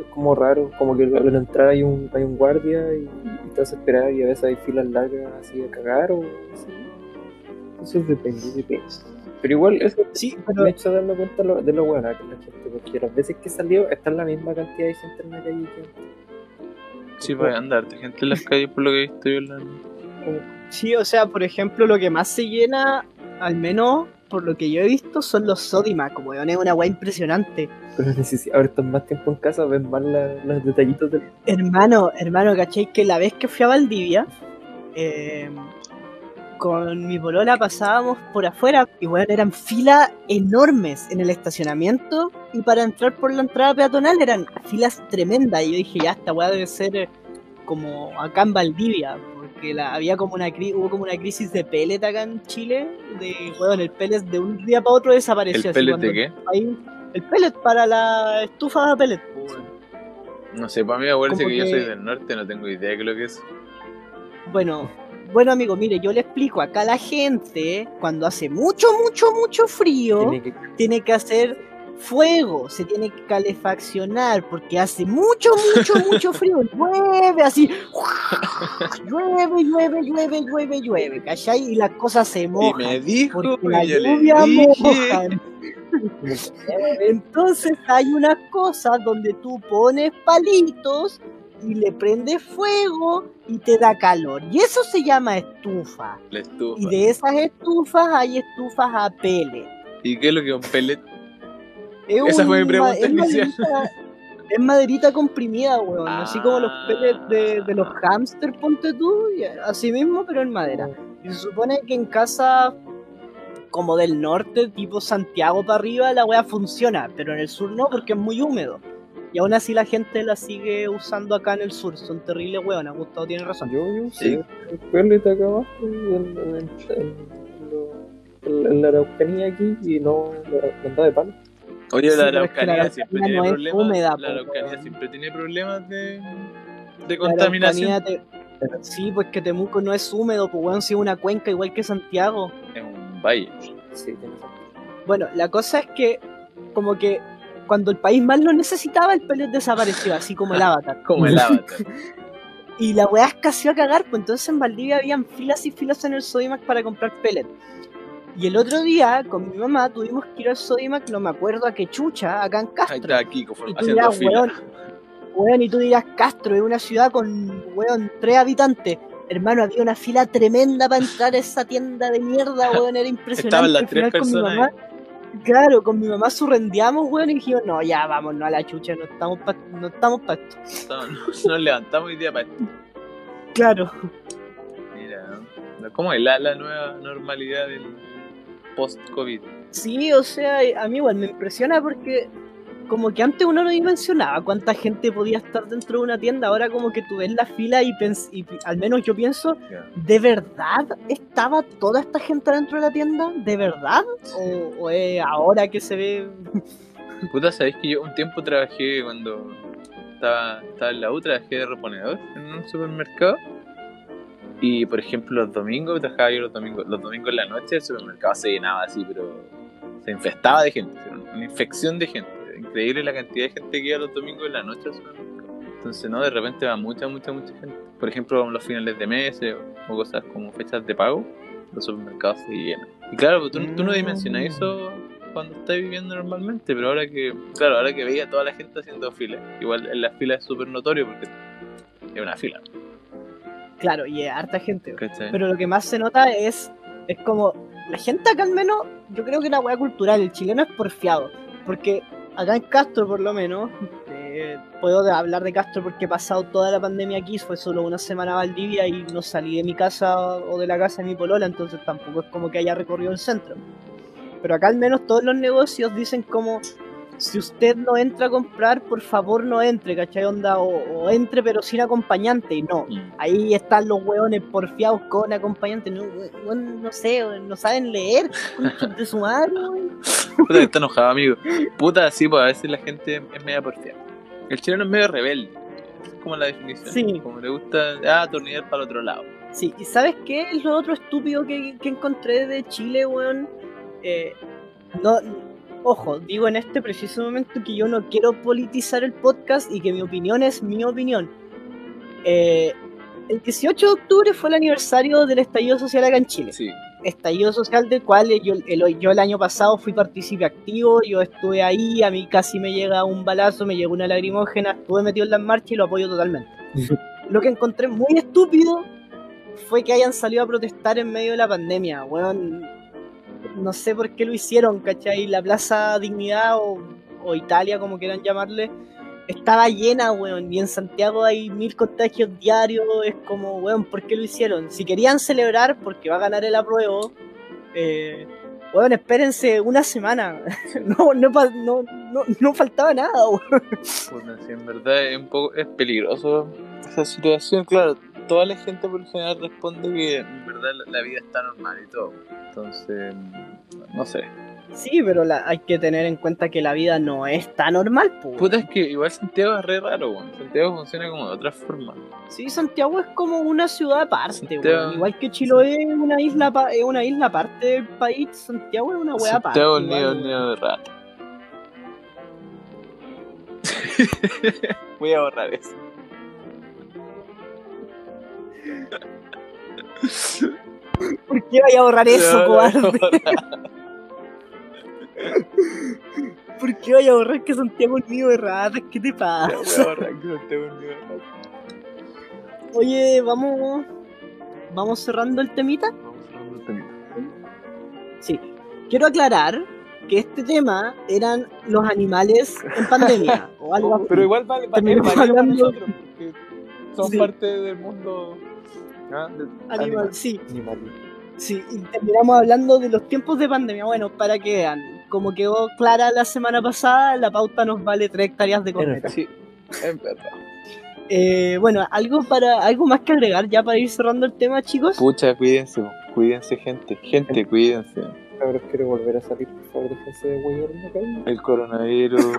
S3: Es como raro, como que al entrar hay un, hay un guardia y, y te hace esperar y a veces hay filas largas así a cagar o así. Eso depende, depende. Pero igual eso
S2: Sí,
S3: me
S2: pero
S3: ha hecho darme cuenta lo- de lo buena que es la gente, porque las veces que he salido está la misma cantidad de gente en la calle que antes.
S1: Sí, pues andarte gente en las calles por lo que he visto yo en la...
S3: Como-
S2: sí, o sea, por ejemplo, lo que más se llena, al menos por lo que yo he visto, son los Sodimac, weón. Es una weá impresionante.
S3: Pero necesi- ahora están más tiempo en casa, ven más la- los detallitos del.
S2: Hermano, hermano, ¿cachai? Que la vez que fui a Valdivia, eh, con mi polola pasábamos por afuera y bueno, eran filas enormes en el estacionamiento y para entrar por la entrada peatonal eran filas tremendas y yo dije, ya, esta weá debe ser eh, como acá en Valdivia, porque la, había como una hubo como una crisis de pellet acá en Chile, de, weón, el pellet de un día para otro desapareció.
S1: ¿El pellet de qué?
S2: ahí- el pellet para la estufa de pellet.
S1: No sé, para mí acuérdense
S2: Como
S1: que, yo soy del norte, no tengo idea de qué lo que es.
S2: Bueno, bueno amigo, mire, yo le explico, acá la gente, cuando hace mucho, mucho, mucho frío,
S3: Tiene que.
S2: tiene que hacer fuego, se tiene que calefaccionar porque hace mucho, mucho, mucho frío, llueve así, llueve, llueve, llueve, llueve, llueve, ¿cachai? Y las cosas se
S1: Y
S2: mojan.
S1: me dijo,
S2: porque la
S1: y
S2: lluvia
S1: dije,
S2: moja. Entonces hay unas cosas donde tú pones palitos y le prendes fuego y te da calor. Y eso se llama estufa.
S1: la estufa.
S2: Y de esas estufas hay estufas a pele.
S1: ¿Y qué es lo que es un pellet?
S2: Es
S1: Esa fue mi
S2: un
S1: pregunta
S2: es
S1: inicial.
S2: maderita- Es maderita comprimida, weón. Así como los pellets de, de los
S1: Ah.
S2: hamster, ponte tú. Así mismo, pero en madera. Y se supone que en casa como del norte, tipo Santiago para arriba, la weá funciona, pero en el sur no porque es muy húmedo. Y aún así la gente la sigue usando acá en el sur. Son terribles weonas, Gustavo tiene razón.
S3: Yo, yo
S1: Sí.
S3: pellet acá abajo, en, en, en, en- en la Araucanía aquí, y no la de palo.
S1: Oye, la Araucanía siempre tiene problemas. la Araucanía siempre tiene problemas de, contaminación.
S2: Sí, pues que Temuco no es húmedo, pues weón, si es una cuenca igual que Santiago.
S1: Es un valle.
S3: Sí, tiene sentido.
S2: Bueno, la cosa es que, como que cuando el país más lo necesitaba, el pellet desapareció, así como el avatar.
S1: Como el avatar.
S2: Y la weá escaseó a cagar, pues entonces en Valdivia habían filas y filas en el Sodimac para comprar pellet. Y el otro día, con mi mamá, tuvimos que ir al Sodimac, no me acuerdo a qué chucha, acá en
S1: Ahí
S2: Castro.
S1: está Kiko
S2: Y tú dirás, weón, weón, y tú dirás, Castro es una ciudad con, weón, tres habitantes. Hermano, había una fila tremenda para entrar a esa tienda de mierda, weón, era impresionante.
S1: Estaban las tres
S2: final con mi
S1: personas
S2: mamá- Claro, con mi mamá surrendeamos, weón, y dijimos, no, ya, vámonos a la chucha, no estamos para no estamos pa esto.
S1: Estamos- Nos levantamos hoy día para esto.
S2: Claro.
S1: Mira, ¿no? ¿cómo es la, la nueva normalidad del post-COVID?
S2: Sí, o sea, a mí igual me impresiona porque como que antes uno no dimensionaba cuánta gente podía estar dentro de una tienda, ahora como que tú ves la fila y, pens- y al menos yo pienso, ¿de verdad estaba toda esta gente dentro de la tienda? ¿De verdad? ¿O, o es ahora que se ve?
S1: Puta, ¿sabéis que yo un tiempo trabajé cuando estaba, estaba en la U, trabajé de reponedor en un supermercado? Y por ejemplo los domingos, trabajaba yo los domingos, los domingos en la noche el supermercado se llenaba así, pero se infestaba de gente, una infección de gente. Increíble la cantidad de gente que iba los domingos en la noche al supermercado. Entonces, no, de repente va mucha, mucha, mucha gente. Por ejemplo, los finales de mes o cosas como fechas de pago, los supermercados se llenan. Y claro, pues, tú, tú no dimensionas eso cuando estás viviendo normalmente, pero ahora que, claro, ahora que veía a toda la gente haciendo fila, igual en la fila es súper notorio porque es una fila,
S2: Claro, y es harta gente.
S1: ¿cachai?
S2: Pero lo que más se nota es, es como, la gente acá al menos, yo creo que la weá cultural, el chileno es porfiado. Porque acá en Castro por lo menos, eh, puedo hablar de Castro porque he pasado toda la pandemia aquí, fue solo una semana a Valdivia y no salí de mi casa o de la casa de mi polola, entonces tampoco es como que haya recorrido el centro. Pero acá al menos todos los negocios dicen como, si usted no entra a comprar, por favor no entre, ¿cachai? Onda, o, o entre pero sin acompañante, y no.
S1: Mm.
S2: Ahí están los hueones porfiados con acompañante. No, weón, no sé, weón, no saben leer. de su madre, weón.
S1: Puta que está enojado, amigo. Puta, sí, pues a veces la gente es media porfiada. El chileno es medio rebelde. Es como la definición.
S2: Sí.
S1: Como le gusta, ah, atornillar para el otro lado.
S2: Sí, ¿y sabes qué es lo otro estúpido que, que encontré de Chile, weón? Eh, no, ojo, digo en este preciso momento que yo no quiero politizar el podcast y que mi opinión es mi opinión. Eh, el 18 de octubre fue el aniversario del estallido social acá en Chile.
S1: Sí.
S2: estallido social del cual yo el, yo el año pasado fui partícipe activo, yo estuve ahí, a mí casi me llega un balazo, me llegó una lagrimógena, estuve metido en las marchas y lo apoyo totalmente. Lo que encontré muy estúpido fue que hayan salido a protestar en medio de la pandemia, weón. No sé por qué lo hicieron, ¿cachai? La Plaza Dignidad o, Italia, como quieran llamarle, estaba llena, weón. Y en Santiago hay mil contagios diarios. Es como, weón, ¿por qué lo hicieron? Si querían celebrar porque va a ganar el apruebo, eh, weón, espérense una semana. no, no, no, no, faltaba nada, weón.
S1: Puta, sí, en verdad es un poco es peligroso esa situación. Claro, toda la gente por lo general responde que en verdad la, la vida está normal y todo. Entonces, no sé.
S2: Sí, pero la- hay que tener en cuenta que la vida no es tan normal, po.
S1: Puta, es que igual Santiago es re raro, weón. Santiago funciona como de otra forma.
S2: Sí, Santiago es como una ciudad aparte,
S1: Santiago-
S2: weón. Igual que Chiloé es una isla pa- es una isla aparte del país, Santiago es una wea aparte.
S1: Santiago es nido, nido de rata. Voy a borrar eso.
S2: ¿Por qué vaya a borrar eso,
S1: No,
S2: cobarde? ¿Por qué vaya a borrar que Santiago es un niño de ratas? ¿Qué te pasa?
S1: Voy a borrar que.
S2: Oye, vamos. Vamos cerrando el temita.
S1: Vamos cerrando el temita.
S2: Sí. Quiero aclarar que este tema eran los animales en pandemia. o algo así.
S1: Pero igual vale, vale,
S2: Terminamos
S1: vale para nosotros, porque son
S2: Sí.
S1: parte del mundo. ¿Ah?
S2: Animal,
S1: animal.
S2: sí,
S3: Animal.
S2: sí. Y terminamos hablando de los tiempos de pandemia. Bueno, para que vean. Como quedó clara la semana pasada, la pauta nos vale tres hectáreas de corneta.
S1: Sí, es verdad.
S2: Eh, bueno, algo para algo más que agregar ya para ir cerrando el tema, chicos.
S1: Pucha, cuídense, cuídense, gente. Gente, cuídense.
S3: Cabros, quiero volver a salir, por favor, déjense de.
S1: El coronavirus.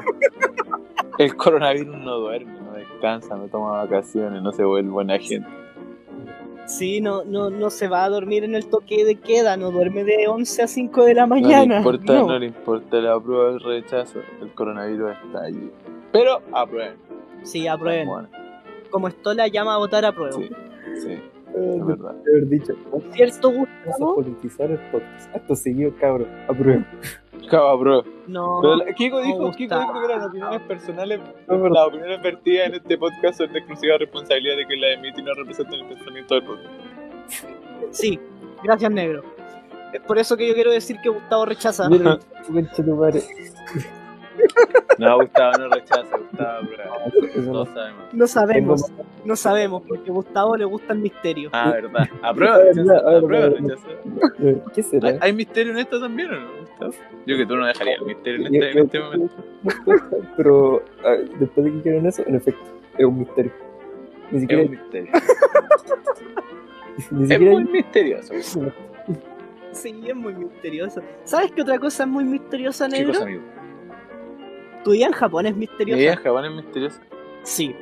S1: El coronavirus no duerme, no descansa, no toma vacaciones, no se vuelve buena gente.
S2: Sí, no, no, no se va a dormir en el toque de queda, no duerme de 11 a 5 de la
S1: No le
S2: mañana.
S1: importa,
S2: no.
S1: no le importa la prueba del rechazo. El coronavirus está allí. Pero aprueben.
S2: Sí, aprueben.
S1: Bueno,
S2: Como Stola llama a votar a prueba.
S1: sí, sí,
S3: Eh, de
S1: verdad.
S3: haber dicho,
S2: ¿Cierto,
S3: vamos a
S2: Gustavo?
S3: politizar el podcast. Acto seguido, cabros. Aprueben.
S1: Cabo, apruebo.
S2: No.
S1: Pero la- Kiko dijo, Kiko dijo que las opiniones personales,
S3: Es verdad.
S1: las opiniones vertidas en este podcast son de exclusiva responsabilidad de que la emite y no representan el pensamiento del podcast.
S2: Sí, gracias, negro. Es por eso que yo quiero decir que Gustavo rechaza.
S3: Tu madre.
S1: No, Gustavo no rechaza, Gustavo
S3: no-
S1: sabemos.
S2: No sabemos, no sabemos, porque a Gustavo le gusta el misterio.
S1: Ah, verdad. Aprueba, rechaza. Aprueba, rechaza.
S3: eh, ¿Qué
S1: ¿Hay,
S3: será?
S1: hay misterio en esto también o no, Gustavo? Yo que tú no dejarías el misterio en este, en este momento.
S3: Pero después de que hicieron eso, en efecto, es un misterio. Ni
S1: Es
S3: siquiera,
S1: un misterio.
S3: ni
S1: Es muy misterioso.
S2: Sí, es muy misterioso. ¿Sabes qué otra cosa es muy misteriosa,
S1: ¿Qué
S2: negro?
S1: cosa, amigo?
S2: Tu día en Japón es
S1: Mi
S2: misteriosa.
S1: vida en Japón es misteriosa.
S2: Sí.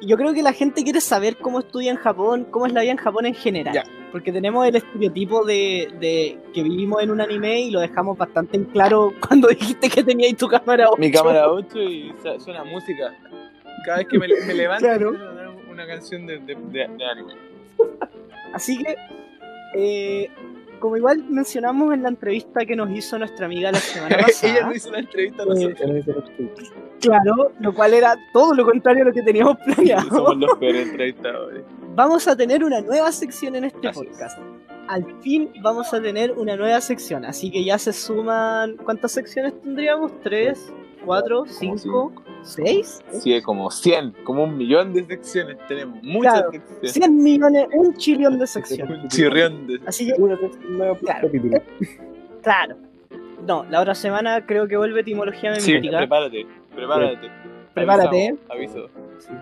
S2: Yo creo que la gente quiere saber cómo estudia en Japón, cómo es la vida en Japón en general.
S1: Ya.
S2: Porque tenemos el estereotipo de, de que vivimos en un anime y lo dejamos bastante en claro cuando dijiste que tenías tu cámara 8.
S1: Mi cámara 8 y suena música. Cada vez que me, me levanto,
S2: Claro.
S1: una canción de- de anime.
S2: Así que, eh, como igual mencionamos en la entrevista que nos hizo nuestra amiga la semana
S1: Ella
S2: pasada,
S1: no hizo la entrevista a
S2: Eh,
S1: nosotros.
S3: Tweets.
S2: claro, lo cual era todo lo contrario a lo que teníamos planeado.
S1: Somos los peores entrevistadores.
S2: Vamos a tener una nueva sección en este
S1: Así es.
S2: podcast. Al fin vamos a tener una nueva sección, así que ya se suman. ¿Cuántas secciones tendríamos? ¿Tres? ¿Cuatro? ¿Cinco? ¿Seis?
S1: Sí, como 100, como un millón de secciones. Tenemos muchas
S2: Claro.
S1: secciones.
S2: 100 millones, un chillón de secciones.
S1: Un chirrión de.
S2: Así que,
S3: Una sección nueva
S2: Claro.
S3: capítulo.
S2: claro. No, la otra semana creo que vuelve etimología
S1: Sí,
S2: memítica.
S1: prepárate, prepárate.
S2: Prepárate.
S1: Aviso. aviso.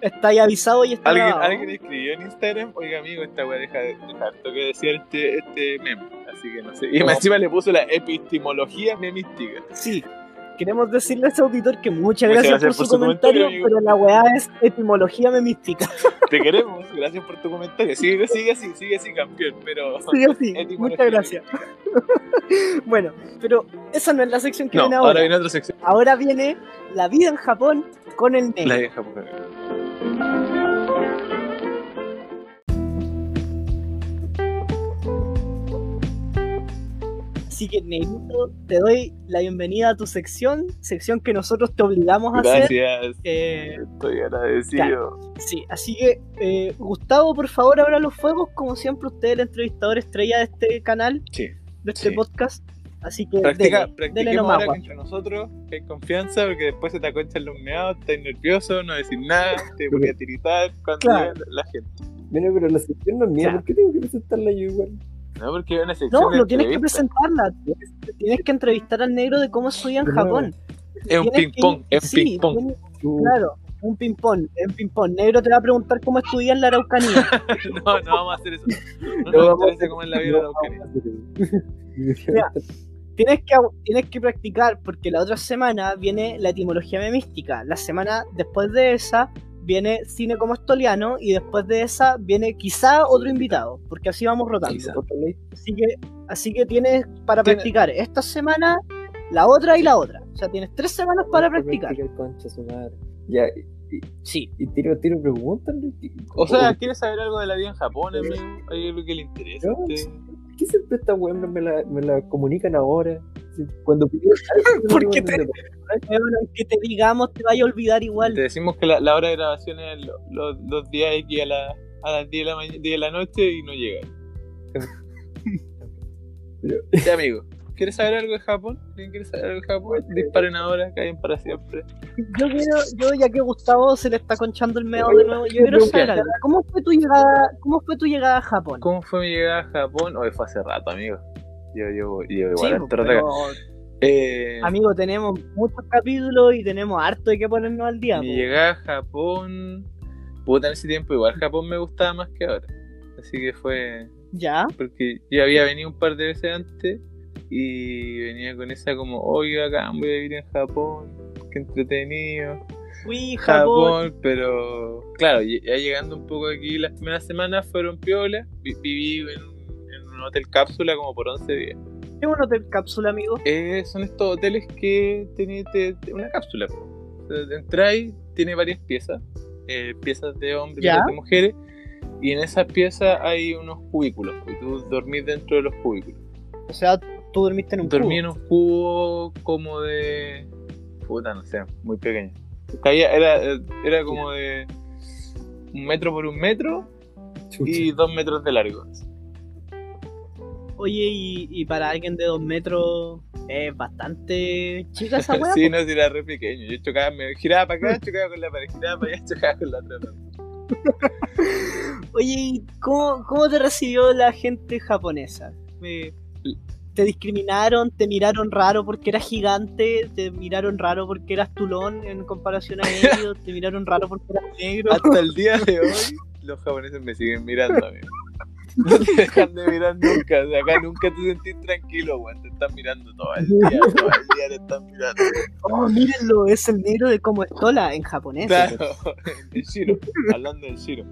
S2: está ahí avisado y está
S1: ¿Alguien,
S2: grabado.
S1: alguien escribió en Instagram, oiga amigo, esta weá deja de dejar harto que decir este, este meme. Así que no sé. Y
S3: No.
S1: encima le puso la epistemología memística.
S2: Sí. Queremos decirle a ese auditor que muchas
S1: Muchas
S2: gracias,
S1: gracias
S2: por,
S1: por
S2: su
S1: su comentario,
S2: pero la weá es etimología memística.
S1: Te queremos, gracias por tu comentario. Sigue, sigue así, sigue así, campeón. Pero.
S2: Sí, así. Muchas gracias. bueno, pero esa no es la sección que
S1: No,
S2: viene
S1: ahora
S2: ahora.
S1: viene otra sección.
S2: Ahora viene la vida en Japón con el negro.
S1: La de Japón.
S2: Así que, Negrito, te doy la bienvenida a tu sección, sección que nosotros te obligamos a hacer.
S1: Gracias.
S2: Eh,
S1: Estoy agradecido.
S2: sí, así que, eh, Gustavo, por favor, abra los fuegos. Como siempre, usted es el entrevistador estrella de este canal,
S1: Sí.
S2: de este
S1: Sí.
S2: podcast. Así que,
S1: Practica,
S2: dele, dele
S1: practiquemos
S2: nomás,
S1: ahora entre nosotros, que hay confianza, porque después se te aconchan los meados, estás nervioso, no decir nada, te voy a tiritar cuando
S2: Claro.
S1: la gente.
S3: Mira, pero la sección no es mía. ¿por qué tengo que presentarla yo igual?
S1: No, porque es una sección
S2: No, lo tienes que presentarla. Tienes, tienes que entrevistar al negro de cómo estudia en. Japón.
S1: Es un ping-pong, es un
S2: sí,
S1: ping-pong.
S3: Tú-
S2: Claro, un ping-pong, es un ping-pong. Negro te va a preguntar cómo estudia en la Araucanía.
S1: No, no vamos a hacer eso. No
S3: No
S1: nos
S3: vamos a
S1: interesa cómo es la vida de la Araucanía.
S2: Mira, tienes que, tienes que practicar porque la otra semana viene la etimología memística. La semana después de esa viene cine como estoliano y después de esa viene quizá otro invitado, porque así vamos rotando. Así que, así que tienes para
S1: Tiene-
S2: practicar esta semana, la otra y la otra. O sea, tienes tres semanas para practicar.
S3: concha su madre. Ya, y,
S2: Sí.
S3: y tiro, tiro preguntas.
S1: O sea, ¿quieres saber algo de la vida en Japón, amigo? ¿Hay algo que le interesa
S3: qué siempre estas weas me la, me la comunican ahora? Cuando
S2: Porque te- aunque te digamos, te vaya a olvidar igual.
S1: Te decimos que la, la hora de grabación es lo- lo- los días X a, la, a las 10 de la, mañana, 10 de la noche y no llega. Ya, amigo. ¿Quieres saber algo de Japón? ¿Alguien quiere saber algo de Japón? Disparen ahora, caen para siempre.
S2: Yo quiero, yo ya que Gustavo se le está conchando el meado de nuevo, yo quiero saber algo. ¿Cómo fue tu llegada, cómo fue tu llegada a Japón?
S1: ¿Cómo fue mi llegada a Japón? Hoy fue hace rato, amigo. Yo llevo
S2: Sí,
S1: igual rato acá.
S2: pero,
S1: Eh,
S2: amigo, tenemos muchos capítulos y tenemos harto de que ponernos al día.
S1: mi
S2: po.
S1: llegada a Japón. Puta, en ese tiempo igual Japón me gustaba más que ahora. Así que fue.
S2: Ya,
S1: Porque yo había venido un par de veces antes y venía con esa como, oye, acá voy a vivir en Japón, qué entretenido.
S2: fui Japón.
S1: Japón, pero claro, ya llegando un poco aquí, las primeras semanas fueron piolas. Vi- Viví en, un- en hotel cápsula como por 11 días.
S2: ¿Qué un hotel cápsula, amigo?
S1: Eh, son estos hoteles que tienen te- te- una cápsula. entráis, tiene varias piezas, eh, piezas de hombres, piezas de mujeres, y en esas piezas hay unos cubículos, y tú dormís dentro de los cubículos.
S2: O sea, tú dormiste en un
S1: Dormí en
S2: cubo.
S1: un cubo como de. Puta, no sé, muy pequeño. Caía, era, era como de un metro por un metro y dos metros de largo.
S2: Oye, y, y para alguien de dos metros es bastante chica esa weá.
S1: sí, no, sí, era re pequeño. Yo chocaba, me giraba para acá, chocaba con la pared, giraba para allá, chocaba con la otra.
S2: Oye, ¿y cómo, cómo te recibió la gente japonesa? Me- ¿Te discriminaron? ¿Te miraron raro porque eras gigante? ¿Te miraron raro porque eras tulón en comparación a ellos? ¿Te miraron raro porque eras negro?
S1: Hasta el día de hoy, los japoneses me siguen mirando, amigo. No te dejan de mirar nunca. O sea, acá nunca te sentís tranquilo, weón. Te están mirando todo el día, todo el día te están mirando.
S2: Oh, mírenlo, es el negro de como estola en japonés.
S1: Claro, el Shiro, hablando del Shiro.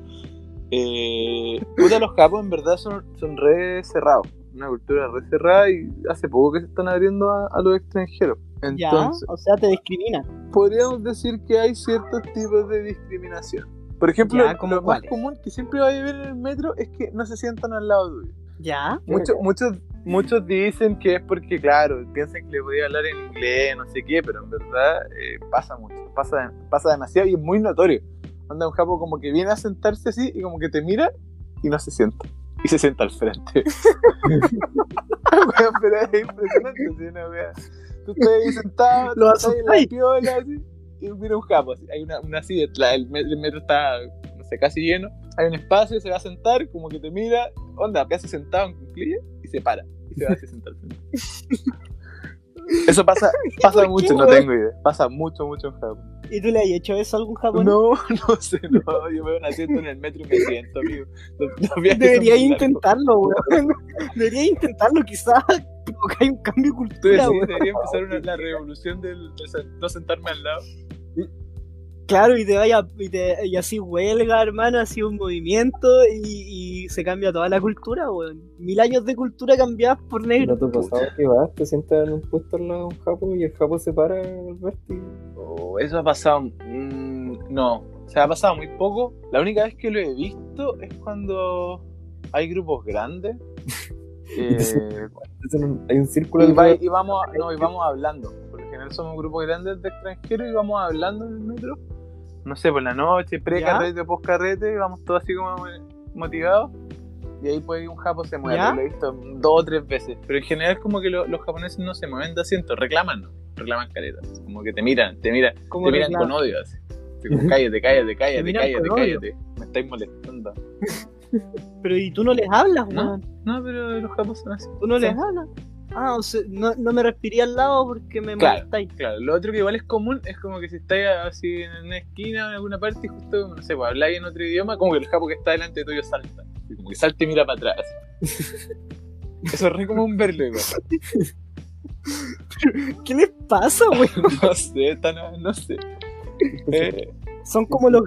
S1: Eh, puta, los japos en verdad son, son re cerrados, una cultura re cerrada y hace poco que se están abriendo a, a los extranjeros.
S2: Ya,
S1: Entonces,
S2: o sea, te discriminan.
S1: podríamos decir que hay ciertos tipos de discriminación. Por ejemplo,
S2: Ya, ¿cómo
S1: lo más común que siempre va a ver en el metro es que no se sientan al lado tuyo.
S2: Ya,
S1: Muchos, muchos, muchos dicen que es porque, claro, piensan que le podía hablar en inglés, no sé qué, pero en verdad eh, pasa mucho, pasa, pasa demasiado y es muy notorio. Anda un japo como que viene a sentarse así y como que te mira y no se sienta. Y se sienta al frente. Pero es impresionante, ¿sí? Wea. Tú estás ahí sentado,
S2: Lo
S1: estás en la piola así, y viene un japo así. Hay una, una silla, la- el, metro, está, no sé, casi lleno. Hay un espacio, se va a sentar, como que te mira, onda, hace sentado en cuclillas y se para. Y se va a sentar. Eso pasa, pasa
S2: ¿Por qué,
S1: mucho, no tengo idea. Pasa mucho, mucho en Japón.
S2: ¿y tú le has hecho eso a algún japonés?
S1: No, no sé, no. Yo me veo un asiento en el metro y me siento, amigo.
S2: Deberías intentarlo, weón. Deberías intentarlo, quizás provocar un cambio de cultura,
S1: debería empezar una, la revolución del, de no sentarme al lado.
S2: Claro, y te vaya, y, te- y así huelga, hermano, así un movimiento y, y se cambia toda la cultura, weón. Mil años de cultura cambiadas por negro.
S3: ¿No te ha pasado que vas, te sientas en un puesto al lado de un japo y el japo se para al verte? y-
S1: Oh, eso ha pasado. mm, no, o sea, ha pasado muy poco. La única vez que lo he visto es cuando hay grupos grandes. Eh,
S3: hay un círculo
S1: y, va- y vamos, no, y vamos hablando. General somos grupos grandes de extranjeros y vamos hablando en el metro. No sé, por la noche, pre-carrete, post-carrete, y vamos todos así como motivados. Y ahí puede que un japo se mueva. Lo he visto dos o tres veces. Pero en general, como que lo- los japoneses no se mueven de asiento, reclaman, ¿no? Reclaman caretas. Como que te miran, te miran, te miran con odio. Así. Como, cállate, cállate, cállate, cállate, cállate. Me estáis molestando.
S2: Pero y tú no les hablas,
S1: ¿No? No, pero los japos son así.
S2: Tú no
S1: Sí.
S2: les hablas. Ah, o sea, no, no me respiré al lado porque me
S1: Claro.
S2: molestáis.
S1: Claro, lo otro que igual es común es como que si estáis así en una esquina o en alguna parte y justo, no sé, pues habláis en otro idioma, como que el japo que está delante tuyo salta. Así como que salta y mira para atrás. Eso es re común verlo igual.
S2: ¿Qué les pasa, weón?
S1: No sé, tan, no sé. Eh,
S2: Son como los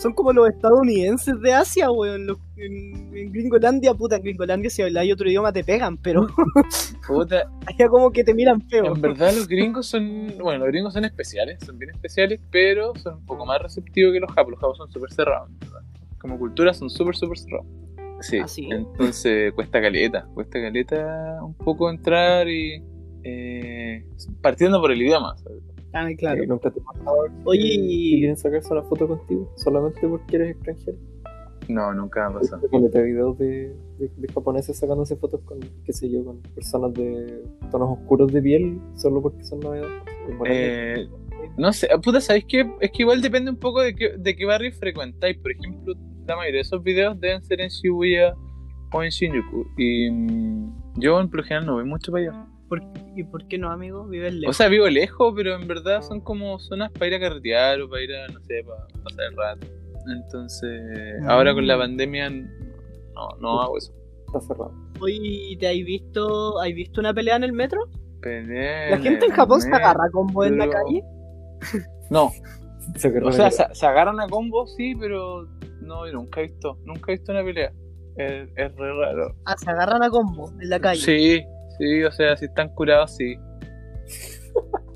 S2: son como los estadounidenses de Asia, weón. Los- en, en Gringolandia, puta, en Gringolandia si habláis otro idioma te pegan, pero
S1: Puta,
S2: allá como que te miran feo.
S1: en verdad los gringos son, bueno, los gringos son especiales, son bien especiales, pero son un poco más receptivos que los japos. Los japos son súper cerrados, en verdad. Como cultura son súper, súper cerrados. Sí,
S2: Ah, sí.
S1: entonces cuesta caleta, cuesta caleta un poco entrar y eh, partiendo por el idioma. ¿sabes?
S2: Ah, claro.
S3: Eh, ¿Nunca te
S2: Oye, y-
S3: quieren sacarse una foto contigo solamente porque eres extranjero?
S1: No, nunca me ha pasado.
S3: De videos de, de, de japoneses sacándose fotos con, qué sé yo, con personas de tonos oscuros de piel solo porque son novedades.
S1: Eh, no sé, puta, ¿sabéis qué? Es que igual depende un poco de qué, de qué barrio frecuentáis. Por ejemplo, la mayoría de esos videos deben ser en Shibuya o en Shinjuku. Y mm, yo, en lo general, no voy mucho para allá.
S2: ¿Por- ¿Y por qué no, amigo? Vives
S1: O
S2: lejos.
S1: sea, vivo lejos, pero en verdad son como zonas para ir a carretear o para ir a, no sé, para pasar el rato. Entonces, ahora con la pandemia, no, no hago eso.
S3: Está cerrado.
S2: Oye, ¿te has visto, has visto una pelea en el metro?
S1: Peleé
S2: ¿La gente en Japón se agarra como en la calle?
S1: No,
S3: Se
S1: O sea, se, se agarran a combos, sí, pero no, yo nunca he visto, nunca he visto una pelea. Es, es re raro.
S2: Ah, se agarran a combo en la calle.
S1: Sí, sí, o sea, si están curados, sí.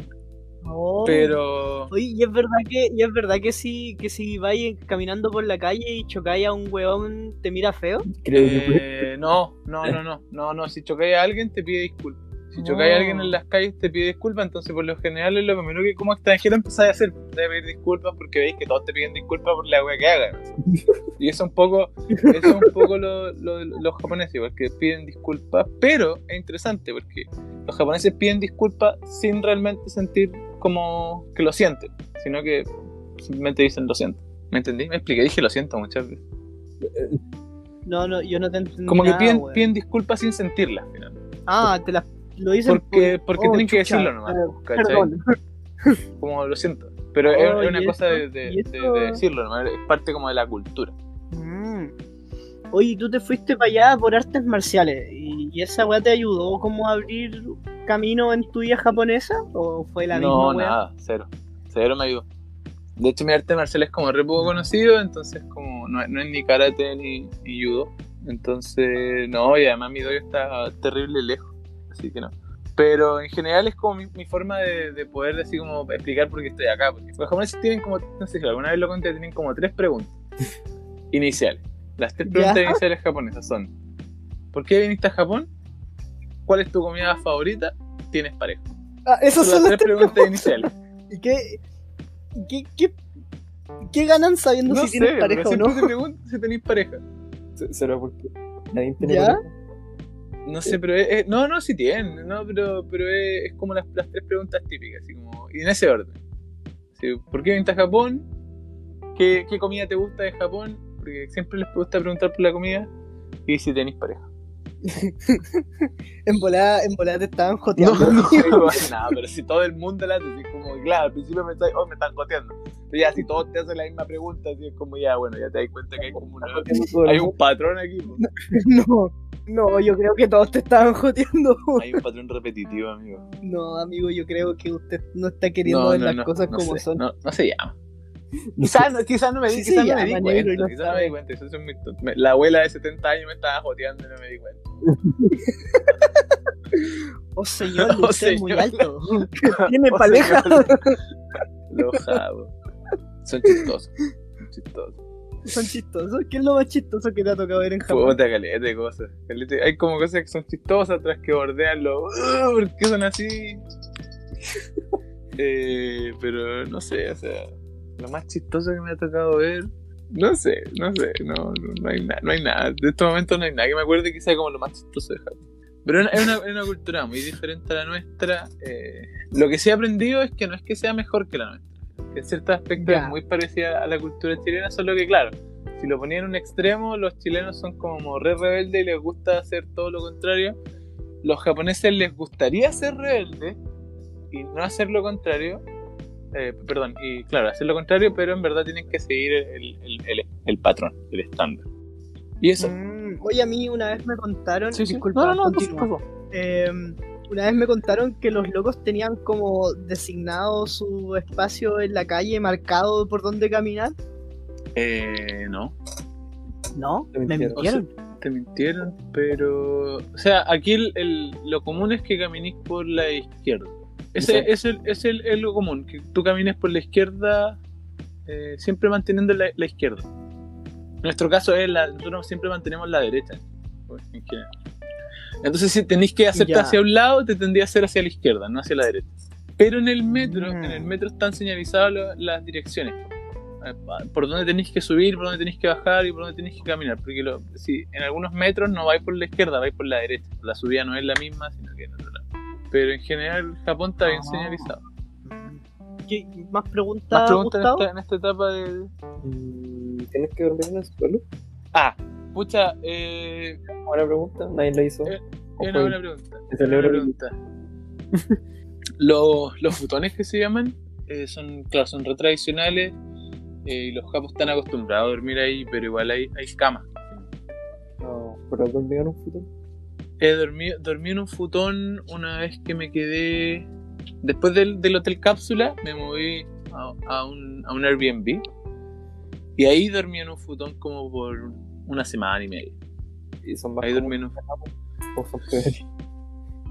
S2: Oh.
S1: Pero
S2: Oye, y es verdad que, y es verdad que si, que si vais caminando por la calle y chocáis a un huevón, te mira feo.
S3: Creo que
S1: eh, no, no, no, no, no, no, si chocáis a alguien te pide disculpas. Si chocáis a alguien en las calles te pide disculpas, entonces por lo general es lo primero que como extranjero empezáis a hacer, de pedir disculpas porque veis que todos te piden disculpas por la wea que hagan. Y eso es un poco, eso es un poco lo, lo- los japoneses, igual que piden disculpas, pero es interesante porque los japoneses piden disculpas sin realmente sentir como que lo sienten, sino que simplemente dicen lo siento. ¿Me entendí? Me expliqué, dije lo siento muchas veces.
S2: No, no, yo no te entendí.
S1: Como que piden, piden disculpas sin sentirlas, finalmente.
S2: Ah, te las lo dicen
S1: Porque,
S2: por-
S1: porque
S2: oh,
S1: tienen que decirlo nomás. Como lo siento. Pero es-
S2: Oh,
S1: es una
S2: ¿y
S1: cosa de,
S2: esto?
S1: de-
S2: ¿Y
S1: de-
S2: esto?
S1: de decirlo, nomás, es parte como de la cultura.
S2: Mm. Oye, tú te fuiste para allá por artes marciales y, y esa weá te ayudó como a abrir camino en tu vida japonesa o fue la
S1: no,
S2: misma weá?
S1: nada, cero. Cero me ayudó. De hecho, mi arte marcial es como re poco conocido, entonces como no, es- no es ni karate ni, ni judo. Entonces, no, y además mi dojo está terrible lejos, así que no. Pero en general es como mi, mi forma de, de poder así como explicar por qué estoy acá. Porque los japoneses tienen como, no sé si alguna vez lo conté, tienen como tres preguntas iniciales. Las tres preguntas
S2: ¿Ya?
S1: iniciales japonesas son ¿Por qué viniste a Japón? ¿Cuál es tu comida favorita? ¿Tienes pareja?
S2: Ah, esas
S1: Son
S2: son
S1: las tres preguntas iniciales.
S2: ¿Y qué, qué, qué, qué ganan sabiendo
S1: No
S2: si
S1: sé,
S2: tienes pareja o no?
S1: te pregunto si tenéis pareja.
S3: se- será porque nadie tiene
S2: ¿Ya?
S3: pareja.
S1: No sé, pero es, es- no, no, sí tienen, no, pero, pero es, como las, las tres preguntas típicas, así como, y en ese orden. Así, ¿Por qué viniste a Japón? ¿Qué, ¿Qué comida te gusta de Japón? Porque siempre les gusta preguntar por la comida y si tenéis pareja.
S2: En volada, en volada te estaban
S1: No,
S2: joteando.
S1: no, nada, pero si todo el mundo la hace, así como, claro, al principio me oh, me están coteando. Pero ya, si todos te hacen la misma pregunta, así es como, ya, bueno, ya te das cuenta que hay como una, hay un patrón aquí.
S2: No, no, yo creo que todos te estaban joteando.
S1: hay un patrón repetitivo, amigo.
S2: No, amigo, yo creo que usted no está queriendo
S1: No,
S2: ver
S1: no,
S2: las
S1: no,
S2: cosas
S1: no
S2: como
S1: sé,
S2: son.
S1: No, no se llama. Quizás no, quizás no me di,
S2: Sí,
S1: quizás
S2: sí,
S1: no me di cuenta, quizás no me
S2: sabe.
S1: di cuenta, eso es muy. Me- La abuela de 70 años me estaba joteando y no me di cuenta.
S2: Oh, señor,
S1: Oh,
S2: usted es muy alto. Tiene
S1: Oh,
S2: pareja.
S1: jabos. Son chistosos. Son chistosos.
S2: Son chistosos. ¿Qué es lo más chistoso que te ha tocado ver en Japón?
S1: Puta caleta de cosas. Hay como cosas que son chistosas, otras que bordean lo. "Ah, ¿Por qué son así? Eh, pero no sé, o sea, lo más chistoso que me ha tocado ver. No sé, no sé, no, no, no hay nada, no hay nada. De estos momentos no hay nada que me acuerde que sea como lo más chistoso de Japón. Pero es una, es una cultura muy diferente a la nuestra. eh, lo que sí he aprendido es que no es que sea mejor que la nuestra. Que en ciertos aspectos
S2: Ya.
S1: es muy parecida a la cultura chilena, solo que claro, si lo ponía en un extremo, los chilenos son como re rebeldes y les gusta hacer todo lo contrario. Los japoneses les gustaría ser rebeldes y no hacer lo contrario. Eh, perdón, y claro, hacer lo contrario, pero en verdad tienen que seguir el, el, el- el patrón, el estándar. Y eso.
S2: Mm, oye, a mí una vez me contaron.
S1: Sí, sí.
S2: Disculpa,
S1: no, no, no.
S2: Eh, una vez me contaron que los locos tenían como designado su espacio en la calle, marcado por dónde caminar.
S1: Eh, no,
S2: ¿No?
S3: Te
S2: Me
S3: mintieron.
S2: mintieron.
S1: te mintieron, pero. O sea, aquí el, el- lo común es que caminís por la izquierda. Ese es, el, es el, es lo común, que tú camines por la izquierda, eh, siempre manteniendo la, la izquierda. En nuestro caso, es la, nosotros siempre mantenemos la derecha. pues, en general. Entonces, si tenéis que hacerte
S2: Ya.
S1: hacia un lado, te tendría que hacer hacia la izquierda, no hacia la derecha. Pero en el metro,
S2: Mm.
S1: en el metro están señalizadas lo- las direcciones. Eh, Por dónde tenéis que subir, por dónde tenéis que bajar y por dónde tenéis que caminar. Porque lo- si en algunos metros no vais por la izquierda, vais por la derecha. La subida no es la misma, sino que en otro. Pero en general, Japón está bien
S2: Ah.
S1: señalizado.
S2: ¿Qué- ¿Más preguntas,
S1: ¿Más preguntas en esta, en esta etapa de.?
S3: Mm, ¿Tienes que dormir en el suelo?
S1: Ah, pucha, eh,
S3: Buena pregunta, nadie la hizo.
S1: Eh,
S3: ¿O
S1: es
S3: fue-
S1: una buena pregunta. es una buena pregunta. los, los futones que se llaman eh, son, claro, son re tradicionales eh, y los japos están acostumbrados a dormir ahí, pero igual hay, hay camas.
S3: No, pero has dormido en un futuro.
S1: He dormido, dormí en un futón una vez que me quedé. Después del, del hotel cápsula, me moví a, a un, a un Airbnb. Y ahí dormí en un futón como por una semana y media.
S3: Y son
S1: Ahí dormí en un
S3: peores.